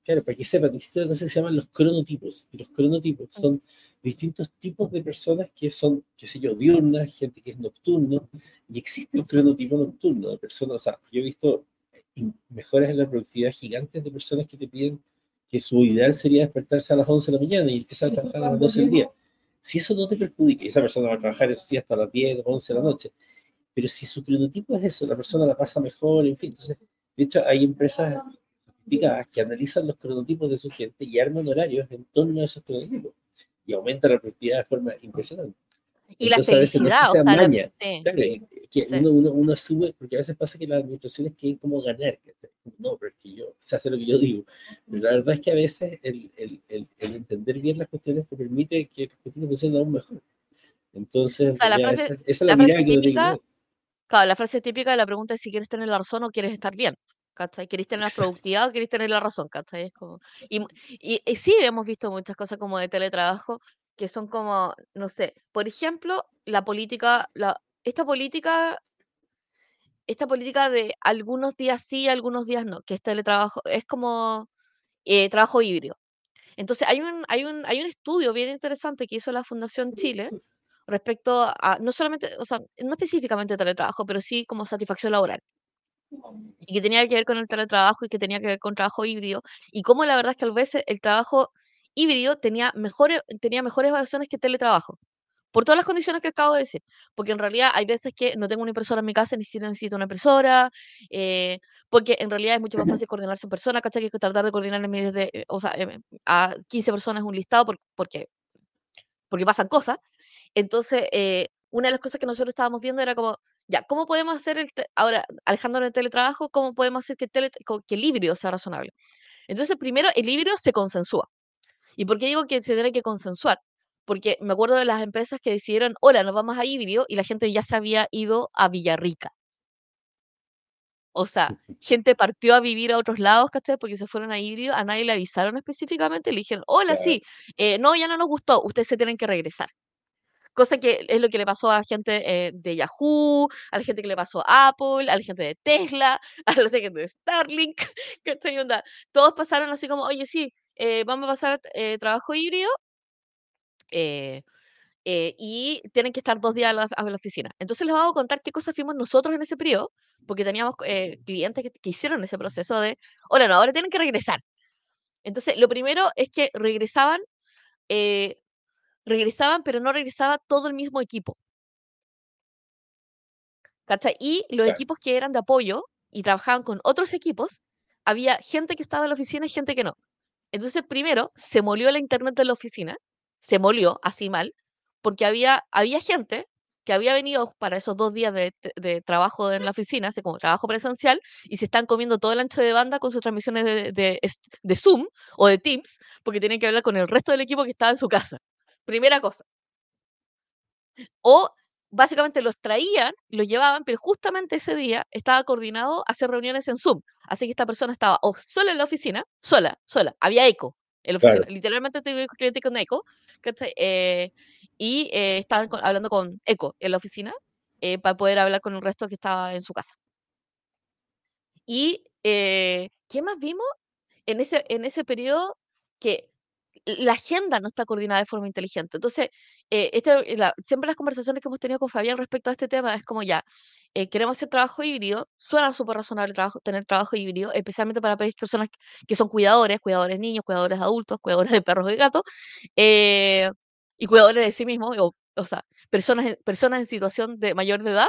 Claro, para que sepan, existen cosas que se llaman los cronotipos. Y los cronotipos Mm. son distintos tipos de personas que son, qué sé yo, diurnas, gente que es nocturno. Y existe el cronotipo nocturno de personas. O sea, yo he visto in- mejoras en la productividad gigantes de personas que te piden que su ideal sería despertarse a las 11 de la mañana y empezar a trabajar a las 12 del día. Si eso no te perjudica, y esa persona va a trabajar eso sí hasta las 10 o 11 de la noche, pero si su cronotipo es eso, la persona la pasa mejor, en fin. Entonces, de hecho, hay empresas que analizan los cronotipos de su gente y arman horarios en torno a esos cronotipos y aumenta la productividad de forma impresionante. Y la Entonces, veces no es felicidad, que o sea la- sí, que sí. uno, uno, uno asume, porque a veces pasa que las administraciones quieren como ganar, ¿cachai? no, pero es que yo, se hace lo que yo digo. Pero la verdad es que a veces el, el, el, el entender bien las cuestiones te permite que las cuestiones funcionen aún mejor. Entonces, O sea, la realidad, frase, esa, esa es la la mirada que que típica, tener. claro, la frase típica de la pregunta es si quieres tener la razón o quieres estar bien. ¿Cachai? ¿Queréis tener Exacto. productividad o queréis tener la razón? ¿Cachai? Es como... y, y, y sí, hemos visto muchas cosas como de teletrabajo que son como, no sé, por ejemplo, la política, la, esta política, esta política de algunos días sí, algunos días no, que es teletrabajo, es como eh, trabajo híbrido. Entonces, hay un, hay un, hay un estudio bien interesante que hizo la Fundación Chile respecto a, no solamente, o sea, no específicamente teletrabajo, pero sí como satisfacción laboral. Y que tenía que ver con el teletrabajo y que tenía que ver con trabajo híbrido. Y cómo la verdad es que a veces el trabajo híbrido tenía mejores, tenía mejores evaluaciones que teletrabajo. Por todas las condiciones que acabo de decir. Porque en realidad hay veces que no tengo una impresora en mi casa ni siquiera necesito una impresora. eh, porque en realidad es mucho más fácil coordinarse en persona, ¿cachai? Que tratar de coordinar en miles de, eh, o sea, eh, a 15 personas un listado por- porque, porque pasan cosas. Entonces, eh, una de las cosas que nosotros estábamos viendo era como, ya, ¿cómo podemos hacer el, ahora, alejándonos del teletrabajo, cómo podemos hacer que, el tele- que el híbrido sea razonable? Entonces, primero, el híbrido se consensúa. ¿Y por qué digo que se tiene que consensuar? Porque me acuerdo de las empresas que decidieron, hola, nos vamos a híbrido, y la gente ya se había ido a Villarrica. O sea, gente partió a vivir a otros lados, ¿cachai? Porque se fueron a híbrido, a nadie le avisaron específicamente, le dijeron, hola, Claro. sí, eh, no, ya no nos gustó, ustedes se tienen que regresar. Cosa que es lo que le pasó a gente eh, de Yahoo, a la gente que le pasó a Apple, a la gente de Tesla, *laughs* a la gente de Starlink, *laughs* ¿cachai? Onda, todos pasaron así como, oye, sí, eh, vamos a pasar eh, trabajo híbrido eh, eh, y tienen que estar dos días a la, a la oficina. Entonces les vamos a contar qué cosas fuimos nosotros en ese periodo, porque teníamos clientes que, que hicieron ese proceso de, hola, no, ahora tienen que regresar. Entonces, lo primero es que regresaban, regresaban, pero no regresaba todo el mismo equipo. ¿cachai? Y los Claro. equipos que eran de apoyo y trabajaban con otros equipos, había gente que estaba en la oficina y gente que no. Entonces, primero, se molió la internet de la oficina, se molió así mal, porque había, había gente que había venido para esos dos días de, trabajo en la oficina, así como trabajo presencial, y se están comiendo todo el ancho de banda con sus transmisiones de, de, es- de Zoom o de Teams, porque tienen que hablar con el resto del equipo que estaba en su casa. Primera cosa. O básicamente los traían, los llevaban, pero justamente ese día estaba coordinado hacer reuniones en Zoom. Así que esta persona estaba o sola en la oficina, sola, sola, había eco en la oficina. Claro. Literalmente tuve cliente con eco. Eh, y eh, estaban con- hablando con eco en la oficina eh, para poder hablar con el resto que estaba en su casa. Y, ¿qué más vimos? En ese, en ese periodo que la agenda no está coordinada de forma inteligente. Entonces, eh, este, la- siempre las conversaciones que hemos tenido con Fabián respecto a este tema es como ya, eh, queremos hacer trabajo híbrido, suena súper razonable trabajo, tener trabajo híbrido, especialmente para personas que son cuidadores, cuidadores niños, cuidadores adultos, cuidadores de perros y gatos, eh, y cuidadores de sí mismos, o, o sea, personas, personas en situación de mayor edad,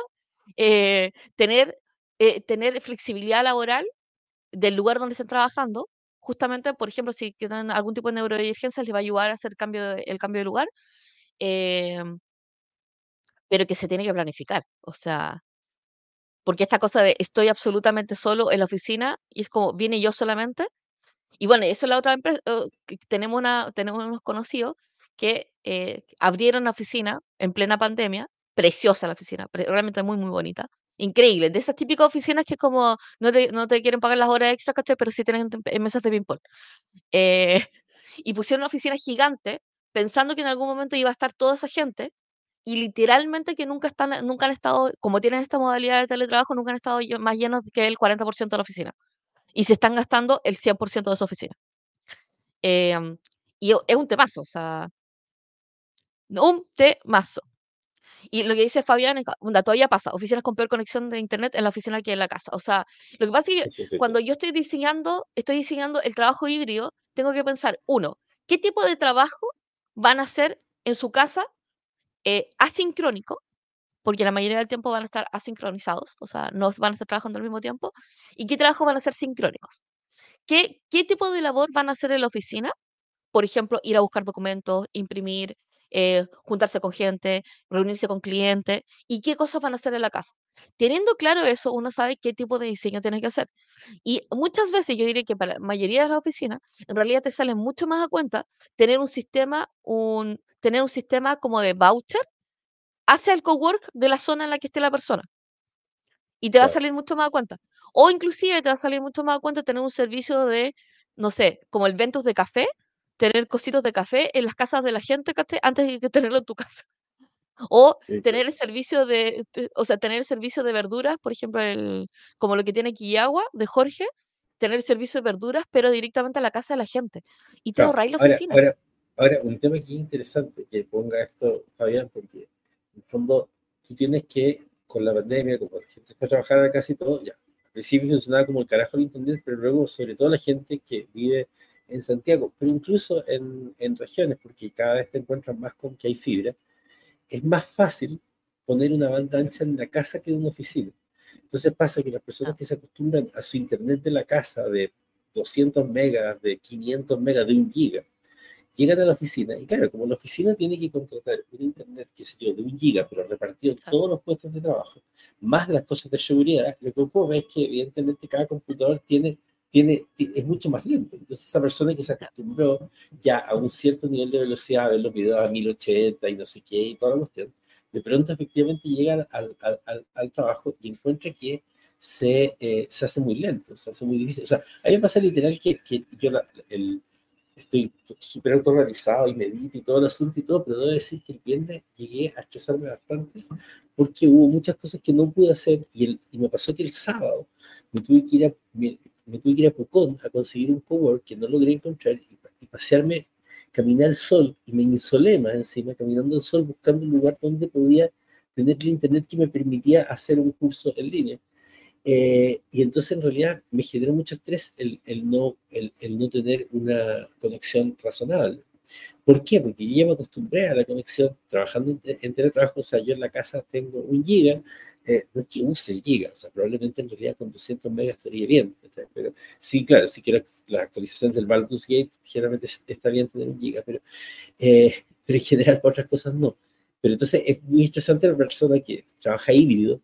eh, tener, eh, tener flexibilidad laboral del lugar donde estén trabajando, justamente, por ejemplo, si tienen algún tipo de neurodivergencia, les va a ayudar a hacer cambio el cambio de lugar, em, pero que se tiene que planificar. O sea, porque esta cosa de estoy absolutamente solo en la oficina y es como, ¿viene yo solamente? Y bueno, eso es la otra empresa. eh, tenemos, una, tenemos unos conocidos que eh, abrieron la oficina en plena pandemia, preciosa la oficina, realmente muy, muy bonita. Increíble, de esas típicas oficinas que es como no te, no te quieren pagar las horas extras, pero sí tienen tem- mesas de ping-pong. Eh, *laughs* y pusieron una oficina gigante pensando que en algún momento iba a estar toda esa gente y literalmente que nunca, están, nunca han estado, como tienen esta modalidad de teletrabajo, nunca han estado más llenos que el 40% de la oficina. Y se están gastando el 100% de su oficina. Em, y es un temazo, o sea, un temazo. Y lo que dice Fabián es, onda, todavía pasa, oficinas con peor conexión de internet en la oficina que en la casa. O sea, lo que pasa es que sí, sí. cuando yo estoy diseñando, estoy diseñando el trabajo híbrido, tengo que pensar, uno, ¿qué tipo de trabajo van a hacer en su casa eh, asincrónico? Porque la mayoría del tiempo van a estar asincronizados, o sea, no van a estar trabajando al mismo tiempo. ¿Y qué trabajo van a ser sincrónicos? ¿Qué, qué tipo de labor van a hacer en la oficina? Por ejemplo, ir a buscar documentos, imprimir, eh, juntarse con gente, reunirse con clientes y qué cosas van a hacer en la casa. Teniendo claro eso, uno sabe qué tipo de diseño tiene que hacer. Y muchas veces yo diría que para la mayoría de las oficinas, en realidad te sale mucho más a cuenta tener un sistema, un, tener un sistema como de voucher hacia el cowork de la zona en la que esté la persona. Y te va a salir mucho más a cuenta. O inclusive te va a salir mucho más a cuenta tener un servicio de, no sé, como el Ventus de café, tener cositos de café en las casas de la gente, ¿cachai? Antes de que tenerlo en tu *laughs* casa. O Sí, tener el servicio de, de- o sea, tener el servicio de verduras, por ejemplo, el, como lo que tiene Quillagua de Jorge, tener el servicio de verduras, pero directamente a la casa de la gente. Y te Claro. ahorráis la Ahora, oficina. ahora, ahora, un tema que es interesante que ponga esto, Fabián, porque en el fondo tú tienes que, con la pandemia, como la gente se fue a trabajar a casi todo, ya. Al principio funcionaba como el carajo el internet, pero luego, sobre todo la gente que vive en Santiago, pero incluso en, en regiones, porque cada vez te encuentras más con que hay fibra, es más fácil poner una banda ancha en la casa que en una oficina. Entonces pasa que las personas Ah. que se acostumbran a su internet de la casa de 200 megas, de 500 megas, de un giga, llegan a la oficina y claro, como la oficina tiene que contratar un internet, qué sé yo, de un giga, pero repartido en todos los puestos de trabajo, más las cosas de seguridad, lo que ocurre es que evidentemente cada computador tiene, tiene, ti- es mucho más lento. Entonces esa persona que se acostumbró ya a un cierto nivel de velocidad, a ver los videos a 1080 y no sé qué y toda la cuestión, de pronto efectivamente llega al, al, al, al trabajo y encuentra que se, eh, se hace muy lento, se hace muy difícil. O sea, a mí me pasa literal que, que yo la- el, estoy súper autorrealizado y medito y todo el asunto y todo, pero debo decir que el viernes llegué a estresarme bastante porque hubo muchas cosas que no pude hacer y, el, y me pasó que el sábado me tuve que ir a, me, tuve que ir a Pucón a conseguir un cowork que no logré encontrar y, y pasearme, caminar al sol y me insolé más encima, caminando al sol buscando un lugar donde podía tener el internet que me permitía hacer un curso en línea. Eh, y entonces en realidad me generó mucho estrés el, el no, el, el, no tener una conexión razonable. ¿Por qué? Porque yo ya me acostumbré a la conexión trabajando en teletrabajo, o sea, yo en la casa tengo un giga, eh, no es que use el giga, o sea, probablemente en realidad con 200 megas estaría bien, pero sí, claro, sí que la, la actualización del Baldur's Gate generalmente está bien tener un giga, pero, eh, pero en general para otras cosas no. Pero entonces es muy interesante la persona que trabaja híbrido,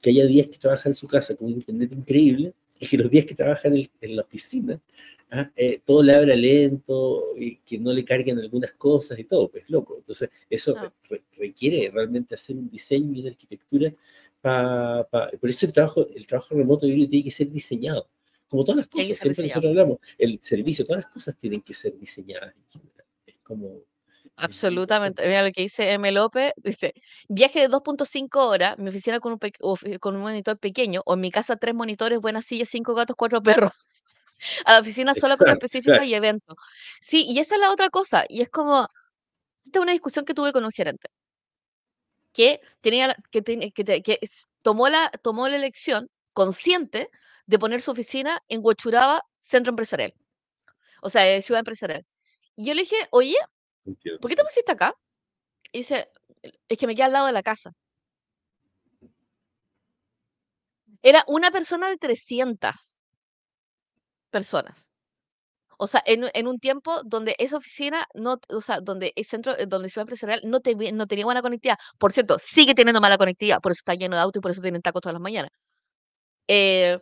que haya días que trabaja en su casa con un internet increíble y que los días que trabaja en, el, en la oficina, ¿ah? eh, todo le abra lento y que no le carguen algunas cosas y todo, pues loco. Entonces, eso No. re requiere realmente hacer un diseño y una arquitectura. Pa, pa, por eso el trabajo, el trabajo remoto tiene que ser diseñado. Como todas las cosas, siempre diseñado. nosotros hablamos, el servicio, todas las cosas tienen que ser diseñadas. Es como. muy Absolutamente. Mira lo que dice M. López. Dice, viaje de 2.5 horas, mi oficina con un, pe- con un monitor pequeño, o en mi casa tres monitores, buenas sillas, cinco gatos, cuatro perros. *laughs* A la oficina solo Exacto, específicas claro. y eventos. Sí, y esa es la otra cosa. Y es como, esta es una discusión que tuve con un gerente, que tenía, que, ten- que, tomó, la, tomó la elección consciente de poner su oficina en Huachuraba, centro empresarial. O sea, eh, ciudad empresarial. Y yo le dije, oye, Entiendo. ¿por qué te pusiste acá? Y dice, es que me queda al lado de la casa. Era una persona de 300 personas. O sea, en, en un tiempo donde esa oficina, no, o sea, donde el centro, eh, donde Ciudad Empresarial no, te, no tenía buena conectividad. Por cierto, sigue teniendo mala conectividad, por eso está lleno de autos y por eso tienen tacos todas las mañanas. Eh,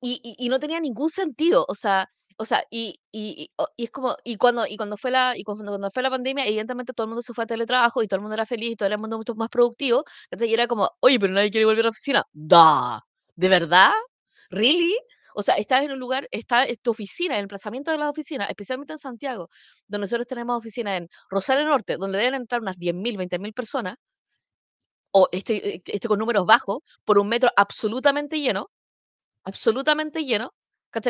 y, y, y no tenía ningún sentido, o sea, o sea, y, y, y, es como, y cuando, y cuando fue la, y cuando, cuando fue la pandemia, evidentemente todo el mundo se fue a teletrabajo y todo el mundo era feliz y todo el mundo mucho más productivo, entonces y era como, oye, pero nadie quiere volver a la oficina. Da, ¿de verdad? ¿Really? O sea, estás en un lugar, está en tu oficina, el emplazamiento de las oficinas, especialmente en Santiago, donde nosotros tenemos oficinas en Rosario Norte, donde deben entrar unas 10.000, 20.000 personas, o estoy, eh, estoy con números bajos, por un metro absolutamente lleno, absolutamente lleno.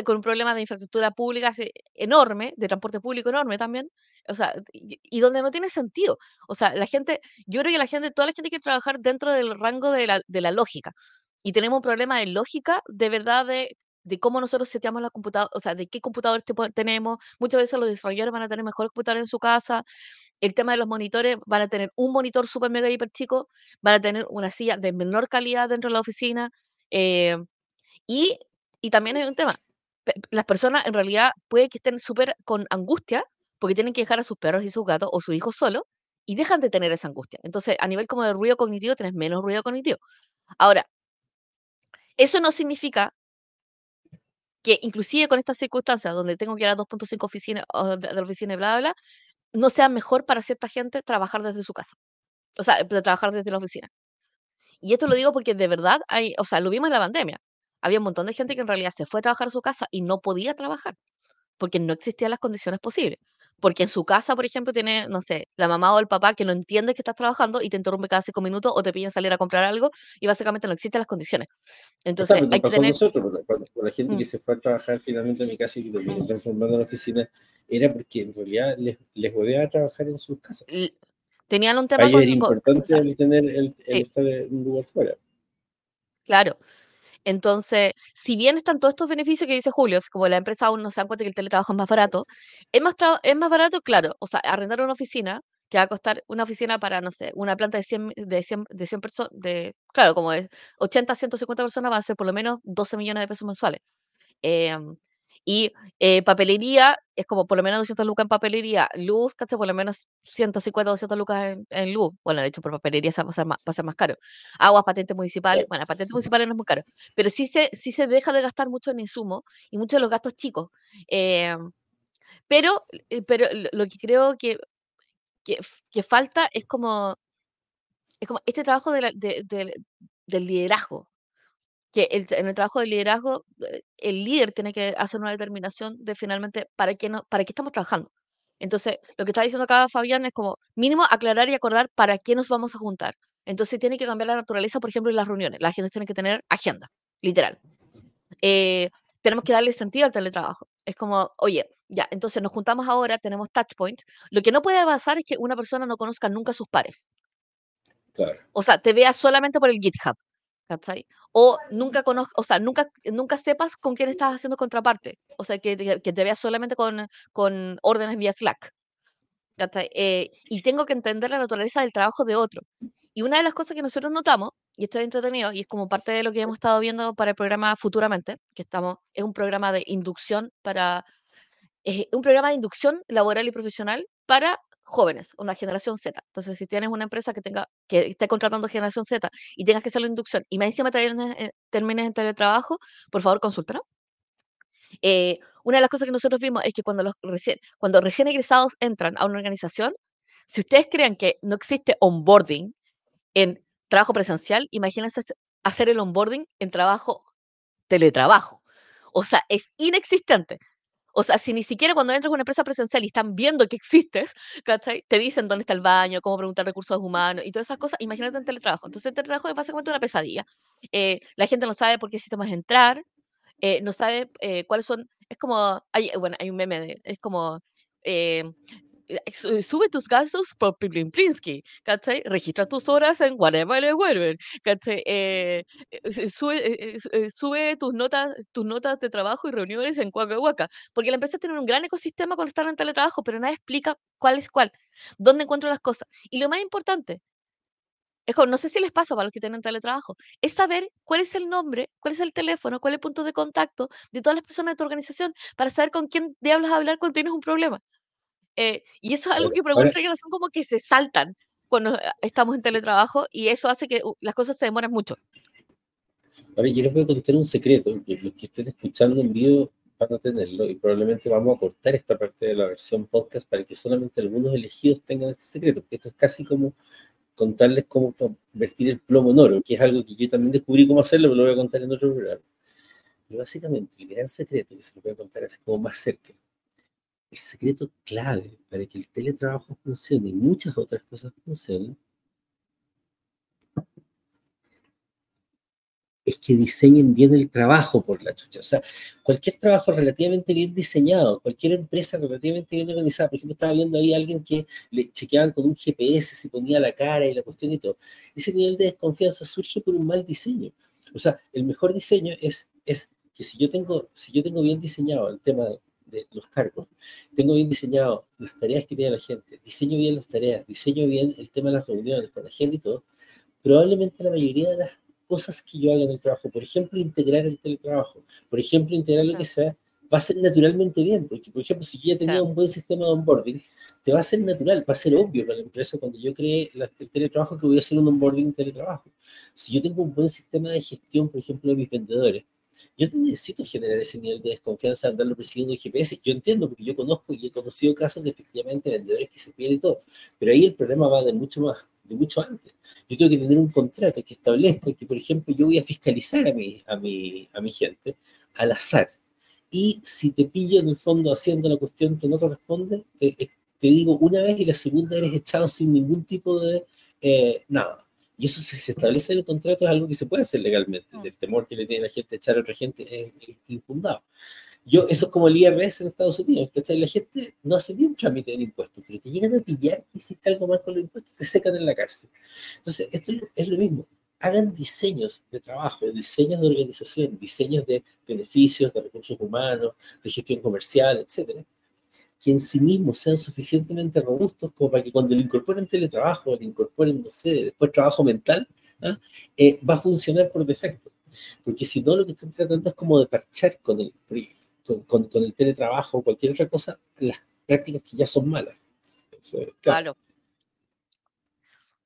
Con un problema de infraestructura pública enorme, de transporte público enorme también, o sea, y donde no tiene sentido. O sea, la gente, yo creo que la gente, toda la gente quiere trabajar dentro del rango de la, de la lógica. Y tenemos un problema de lógica, de verdad, de, de cómo nosotros seteamos la computadora, o sea, de qué computadores tenemos. Muchas veces los desarrolladores van a tener mejores computadores en su casa. El tema de los monitores, van a tener un monitor super mega hiper chico, van a tener una silla de menor calidad dentro de la oficina. eh, y, y también hay un tema. Las personas en realidad puede que estén súper con angustia porque tienen que dejar a sus perros y sus gatos o sus hijos solos y dejan de tener esa angustia. Entonces, a nivel como de ruido cognitivo, tienes menos ruido cognitivo. Ahora, eso no significa que inclusive con estas circunstancias donde tengo que ir a 2.5 oficinas de, la oficina y bla, bla, bla, no sea mejor para cierta gente trabajar desde su casa. O sea, trabajar desde la oficina. Y esto lo digo porque de verdad hay, o sea, lo vimos en la pandemia. Había un montón de gente que en realidad se fue a trabajar a su casa y no podía trabajar porque no existían las condiciones posibles. Porque en su casa, por ejemplo, tiene, no sé, la mamá o el papá que no entiende que estás trabajando y te interrumpe cada cinco minutos o te piden salir a comprar algo y básicamente no existen las condiciones. Entonces, hay que tener... nosotros, con la, con- con la gente que Mm, se fue a trabajar finalmente a mi casa y que terminó transformando en oficina, era porque en realidad les, les a trabajar en sus casas. tenían un tema ellos con... era con- importante el tener el, el sí, estar en un lugar fuera. claro. Entonces, si bien están todos estos beneficios que dice Julio, como la empresa aún no se dan cuenta que el teletrabajo es más barato, es más, es más barato, claro, o sea, arrendar una oficina, que va a costar una oficina para, no sé, una planta de 100, de 100, de 100 personas, de, claro, como es 80, 150 personas, va a ser por lo menos 12 millones de pesos mensuales. Em, y eh, papelería es como por lo menos 200 lucas en papelería. Luz, ¿cachai? Por lo menos 150, 200 lucas en, en luz. Bueno, de hecho, por papelería se va a, ser más, va a ser más caro. Aguas, patentes municipales. Bueno, patentes municipales no es muy caro. Pero sí se, sí se deja de gastar mucho en insumos y muchos de los gastos chicos. Em, pero, eh, pero lo que creo que, que, falta es como, es como este trabajo de la- de- del del liderazgo que el en el trabajo de liderazgo, eh, el líder tiene que hacer una determinación de finalmente para qué no para qué estamos trabajando. Entonces, lo que está diciendo acá Fabián es como mínimo aclarar y acordar para qué nos vamos a juntar. Entonces, tiene que cambiar la naturaleza, por ejemplo, en las reuniones. La gente tiene que tener agenda, literal. Eh, tenemos que darle sentido al teletrabajo. Es como, oye, ya, entonces nos juntamos ahora, tenemos touch point. Lo que no puede pasar es que una persona no conozca nunca a sus pares. Claro. O sea, te veas solamente por el GitHub, ¿cachai? O nunca conozca, o sea, nunca, nunca sepas con quién estás haciendo contraparte. O sea, que, que te veas solamente con, con órdenes vía Slack. ¿cachai? Eh, y tengo que entender la naturaleza del trabajo de otro. Y una de las cosas que nosotros notamos, y esto es entretenido, y es como parte de lo que hemos estado viendo para el programa futuramente, que estamos, es un programa de inducción para, es un programa de inducción laboral y profesional para jóvenes, una generación Z. Entonces, si tienes una empresa que tenga, que esté contratando generación Z y tengas que hacer la inducción y me encima eh, termines en teletrabajo, por favor, consúltanos. Eh, una de las cosas que nosotros vimos es que cuando, los recién, cuando recién egresados entran a una organización, si ustedes creen que no existe onboarding en trabajo presencial, imagínense hace- hacer el onboarding en trabajo teletrabajo. O sea, es inexistente. O sea, si ni siquiera cuando entras a una empresa presencial y están viendo que existes, *laughs* ¿cachai? Te dicen dónde está el baño, cómo preguntar recursos humanos y todas esas cosas, imagínate en teletrabajo. Entonces, el teletrabajo es básicamente una pesadilla. Eh, la gente no sabe por qué sistema es entrar, eh, no sabe eh, cuáles son, es como, bueno, hay un meme, de- es como, eh, sube tus gastos por Plinsky, ¿cachai? Registra tus horas en whatever le vuelven, ¿cachai? Eh, eh, su- sube, eh, eh, su- eh, sube tus notas, tus notas de trabajo y reuniones en Waka Waka, porque la empresa tiene un gran ecosistema cuando están en teletrabajo, pero nadie explica cuál es cuál, dónde encuentro las cosas. Y lo más importante, no sé si les pasa para los que tienen teletrabajo, es saber cuál es el nombre, cuál es el teléfono, cuál es el punto de contacto de todas las personas de tu organización para saber con quién diablos hablar cuando tienes un problema. Eh, y eso es algo que ahora, nuestra generación como que se saltan cuando eh, estamos en teletrabajo y eso hace que uh, las cosas se demoren mucho. ahora yo les voy a contar un secreto, que los que estén escuchando en vivo van a tenerlo y probablemente vamos a cortar esta parte de la versión podcast para que solamente algunos elegidos tengan este secreto, porque esto es casi como contarles cómo convertir el plomo en oro, que es algo que yo también descubrí cómo hacerlo, pero lo voy a contar en otro programa. Pero básicamente, el gran secreto, que se lo voy a contar así como más cerca, el secreto clave para que el teletrabajo funcione y muchas otras cosas funcionen, es que diseñen bien el trabajo por la chucha. O sea, cualquier trabajo relativamente bien diseñado, cualquier empresa relativamente bien organizada, por ejemplo, estaba viendo ahí a alguien que le chequeaban con un GPS, se ponía la cara y la cuestión y todo. Ese nivel de desconfianza surge por un mal diseño. O sea, el mejor diseño es, es que si yo tengo, si yo tengo bien diseñado el tema de, de los cargos, tengo bien diseñado las tareas que tiene la gente, diseño bien las tareas, diseño bien el tema de las reuniones con la gente y todo, probablemente la mayoría de las cosas que yo haga en el trabajo, por ejemplo, integrar el teletrabajo, por ejemplo, integrar lo que sea, va a ser naturalmente bien, porque, por ejemplo, si yo ya tenía un buen sistema de onboarding, te va a ser natural, va a ser obvio para la empresa cuando yo cree la- el teletrabajo que voy a hacer un onboarding teletrabajo. Si yo tengo un buen sistema de gestión, por ejemplo, de mis vendedores, yo necesito generar ese nivel de desconfianza de andarlo persiguiendo el GPS. Yo entiendo, porque yo conozco y he conocido casos de efectivamente vendedores que se pierden y todo, pero ahí el problema va de mucho más, de mucho antes. Yo tengo que tener un contrato que establezca que, por ejemplo, yo voy a fiscalizar a mi, a mi, a mi gente al azar. Y si te pillo en el fondo haciendo la cuestión que no corresponde, te, eh, te digo una vez y la segunda eres echado sin ningún tipo de eh, nada. Y eso si se establece en el contrato es algo que se puede hacer legalmente. Mm. El temor que le tiene la gente a echar a otra gente es, infundado. Yo, eso es como el IRS en Estados Unidos, ¿cachai? La gente no hace ni un trámite de impuestos, pero te llegan a pillar que hiciste algo mal con los impuestos, te secan en la cárcel. Entonces, esto es lo, es lo mismo. Hagan diseños de trabajo, diseños de organización, diseños de beneficios, de recursos humanos, de gestión comercial, etcétera, que en sí mismos sean suficientemente robustos como para que cuando lo incorporen teletrabajo, lo incorporen, no sé, después trabajo mental, ¿ah? eh, va a funcionar por defecto. Porque si no, lo que están tratando es como de parchar con el, con, con, el teletrabajo o cualquier otra cosa las prácticas que ya son malas. claro.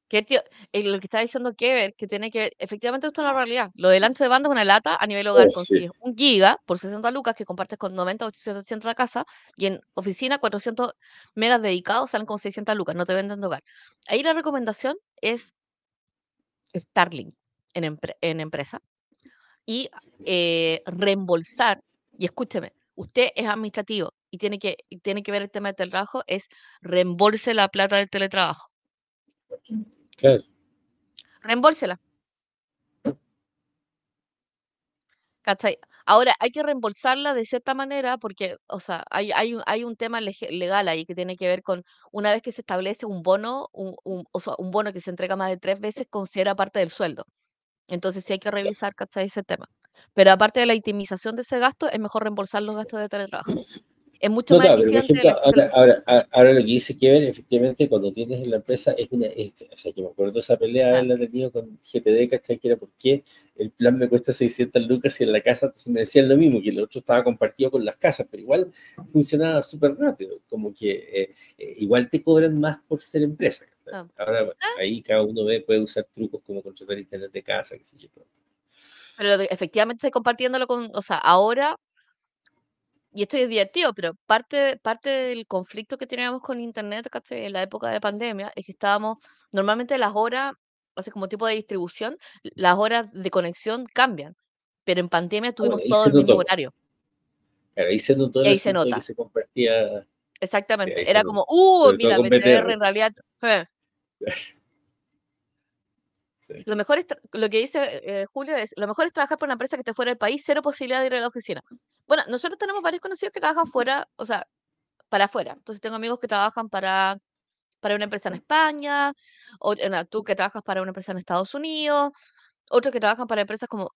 Que tío, eh, lo que está diciendo Kever, que tiene que, efectivamente esto es la realidad. Lo del ancho de banda es una lata a nivel hogar, oh, un giga por 60 lucas que compartes con 90 o 800 de la casa y en oficina 400 megas dedicados salen con 600 lucas, no te venden de hogar. Ahí la recomendación es Starlink en, en empresa y eh, reembolsar, y escúcheme, usted es administrativo y tiene que, tiene que ver el tema del teletrabajo, es reembolse la plata del teletrabajo. Claro. Reembolsela. Ahora, hay que reembolsarla de cierta manera porque, o sea, hay, hay, un, hay un tema legal ahí que tiene que ver con una vez que se establece un bono, un, un, o sea, un bono que se entrega más de tres veces, considera parte del sueldo. Entonces sí hay que revisar, ¿cachai? Ese tema. Pero aparte de la intimización de ese gasto, es mejor reembolsar los gastos de teletrabajo. Es mucho más eficiente. ahora, ahora, lo que dice Kevin, efectivamente, cuando tienes en la empresa, es una. o sea, yo me acuerdo de esa pelea, ah. la tenido con GTD, ¿cachai? Que era porque el plan me cuesta 600 lucas y en la casa me decían lo mismo, que el otro estaba compartido con las casas, pero igual funcionaba súper rápido. Como que eh, eh, igual te cobran más por ser empresa. Ah. Ahora ah. ahí cada uno ve, puede usar trucos como contratar internet de casa, qué sé yo. Pero efectivamente compartiéndolo con, o sea, ahora y esto es divertido, pero parte, parte del conflicto que teníamos con Internet en la época de pandemia es que estábamos, normalmente las horas, así como tipo de distribución, las horas de conexión cambian, pero en pandemia tuvimos todo el mismo horario. Claro, ahí se notó ahí se nota. que se compartía. Exactamente, era como, uh, mira, BTR en realidad... Eh". *laughs* Lo mejor es, lo que dice eh, Julio es, lo mejor es trabajar por una empresa que esté fuera del país, cero posibilidad de ir a la oficina. Bueno, nosotros tenemos varios conocidos que trabajan fuera, o sea, para afuera. Entonces tengo amigos que trabajan para, para una empresa en España, o tú que trabajas para una empresa en Estados Unidos, otros que trabajan para empresas como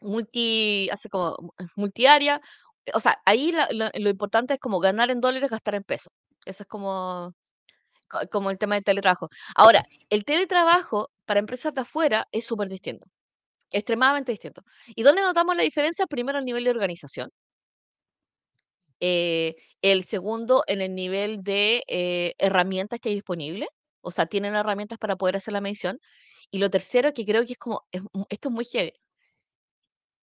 multi, hace como multiárea. O sea, ahí lo importante es como ganar en dólares, gastar en pesos. Eso es como como el tema del teletrabajo. Ahora, el teletrabajo para empresas de afuera es súper distinto, extremadamente distinto. ¿Y dónde notamos la diferencia? Primero, el nivel de organización. Eh, el segundo, en el nivel de eh, herramientas que hay disponibles. O sea, tienen herramientas para poder hacer la medición. Y lo tercero, que creo que es como, esto es muy heavy,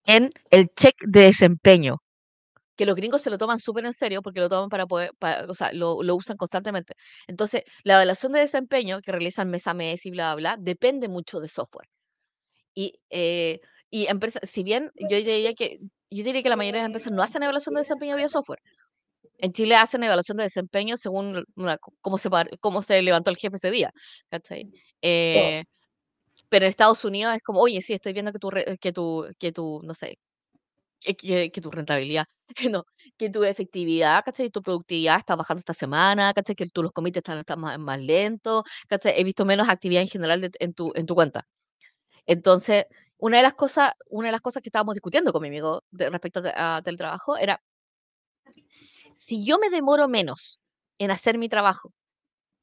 en el check de desempeño que los gringos se lo toman súper en serio porque lo toman para poder, o sea, lo, usan constantemente. Entonces, la evaluación de desempeño que realizan mes a mes y bla, bla, bla, depende mucho de software. Y, eh, y empresas, si bien yo diría que yo diría que la mayoría de las empresas no hacen evaluación de desempeño vía software. En Chile hacen evaluación de desempeño según cómo, se, cómo se levantó el jefe ese día. Eh, pero en Estados Unidos es como, oye, sí, estoy viendo que tu, que tu, que tu no sé, que, que tu rentabilidad, *laughs* no, que tu efectividad, ¿cachai? Tu productividad está bajando esta semana, ¿cachai? Que tú, los comités están, están más, más lentos, ¿cachai? He visto menos actividad en general en, tu, en tu cuenta. Entonces, una de las cosas, una de las cosas que estábamos discutiendo con mi amigo respecto a, teletrabajo era, si yo me demoro menos en hacer mi trabajo,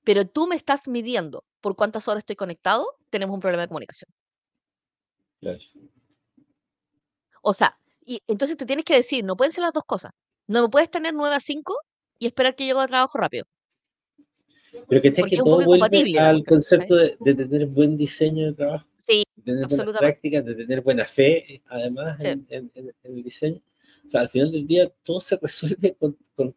pero tú me estás midiendo por cuántas horas estoy conectado, tenemos un problema de comunicación. O sea, y entonces te tienes que decir, no pueden ser las dos cosas. No puedes tener 9 a 5 y esperar que llegue a trabajo rápido. Pero que estés que todo vuelve al concepto de, tener buen diseño de trabajo. Sí, de tener buenas prácticas, de tener buena fe, además, en, el diseño. O sea, al final del día todo se resuelve *laughs* con, con,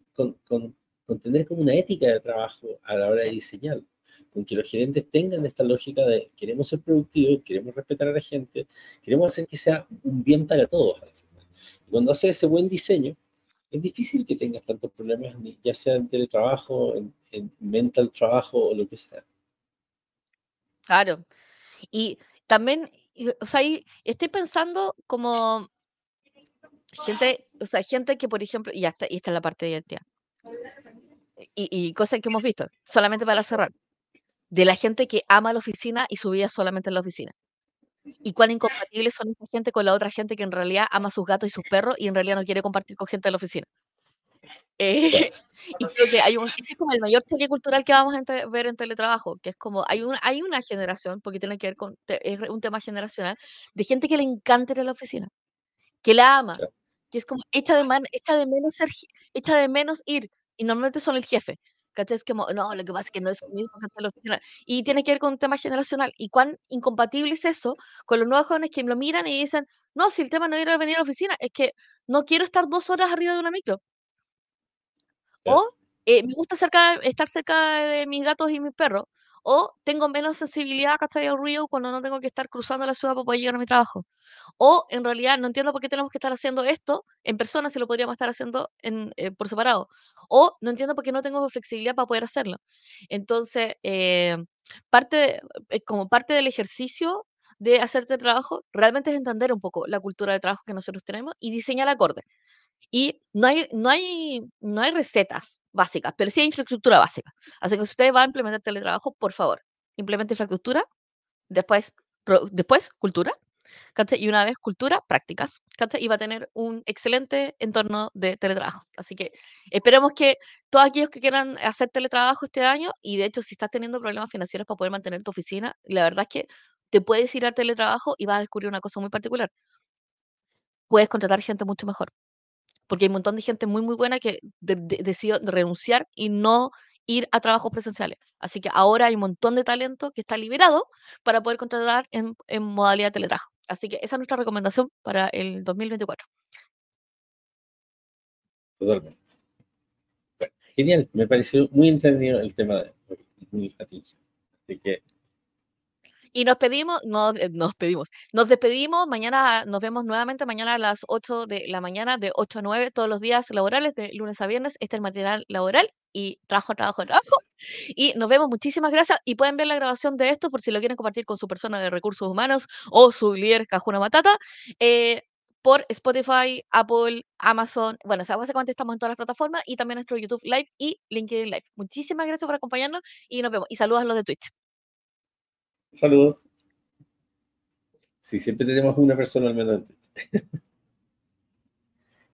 con, con tener como una ética de trabajo a la hora de diseñar con que los gerentes tengan esta lógica de queremos ser productivos, queremos respetar a la gente, queremos hacer que sea un bien para todos. Cuando haces ese buen diseño, es difícil que tengas tantos problemas, ya sea en teletrabajo, en, en mental trabajo o lo que sea. Claro. Y también, o sea, estoy pensando como gente, o sea, gente que, por ejemplo, y ya está, y está en la parte de identidad. Y, y cosas que hemos visto, solamente para cerrar, de la gente que ama la oficina y su vida solamente en la oficina y cuán incompatibles son esta gente con la otra gente que en realidad ama sus gatos y sus perros y en realidad no quiere compartir con gente de la oficina. Eh, *laughs* y creo que hay un, ese es como el mayor choque cultural que vamos a ente- ver en teletrabajo, que es como hay, un, hay una generación, porque tiene que ver con, es un tema generacional, de gente que le encanta ir a la oficina, que la ama, que es como echa de, man, echa de menos ser, echa de menos ir, y normalmente son el jefe. ¿Cachai? Es como, no, lo que pasa es que no es lo mismo que la oficina. Y tiene que ver con un tema generacional. ¿Y cuán incompatible es eso con los nuevos jóvenes que lo miran y dicen, no, si el tema no es ir a venir a la oficina, es que no quiero estar dos horas arriba de una micro. O eh, me gusta cerca, estar cerca de mis gatos y mis perros. O tengo menos sensibilidad, ¿cachai? al ruido cuando no tengo que estar cruzando la ciudad para poder llegar a mi trabajo. O en realidad no entiendo por qué tenemos que estar haciendo esto en persona si lo podríamos estar haciendo en, eh, por separado. O no entiendo por qué no tengo flexibilidad para poder hacerlo. Entonces, eh, parte eh, como parte del ejercicio de hacerte trabajo, realmente es entender un poco la cultura de trabajo que nosotros tenemos y diseñar acorde. Y no hay, no hay, no hay recetas básicas, pero sí hay infraestructura básica. Así que si usted va a implementar teletrabajo, por favor, implemente infraestructura, después, pro- después cultura. Y una vez cultura, prácticas. Y va a tener un excelente entorno de teletrabajo. Así que esperemos que todos aquellos que quieran hacer teletrabajo este año, y de hecho si estás teniendo problemas financieros para poder mantener tu oficina, la verdad es que te puedes ir a teletrabajo y vas a descubrir una cosa muy particular. Puedes contratar gente mucho mejor porque hay un montón de gente muy, muy buena que de- de- decidió renunciar y no ir a trabajos presenciales. Así que ahora hay un montón de talento que está liberado para poder contratar en, modalidad de teletrabajo. Así que esa es nuestra recomendación para el 2024. Totalmente. Genial, me pareció muy entretenido el tema de atingido. Así que Y nos pedimos, no, eh, nos pedimos, nos despedimos, mañana nos vemos nuevamente, mañana a las 8 de la mañana, de 8 a 9, todos los días laborales, de lunes a viernes, este es el material laboral y trabajo, trabajo, trabajo. Y nos vemos, muchísimas gracias. Y pueden ver la grabación de esto por si lo quieren compartir con su persona de recursos humanos o su líder Cajuna Matata. eh, por Spotify, Apple, Amazon, bueno, o sea, básicamente estamos en todas las plataformas y también nuestro YouTube Live y LinkedIn Live. Muchísimas gracias por acompañarnos y nos vemos. Y saludos a los de Twitch. Saludos. Sí, siempre tenemos una persona al menos en. *laughs*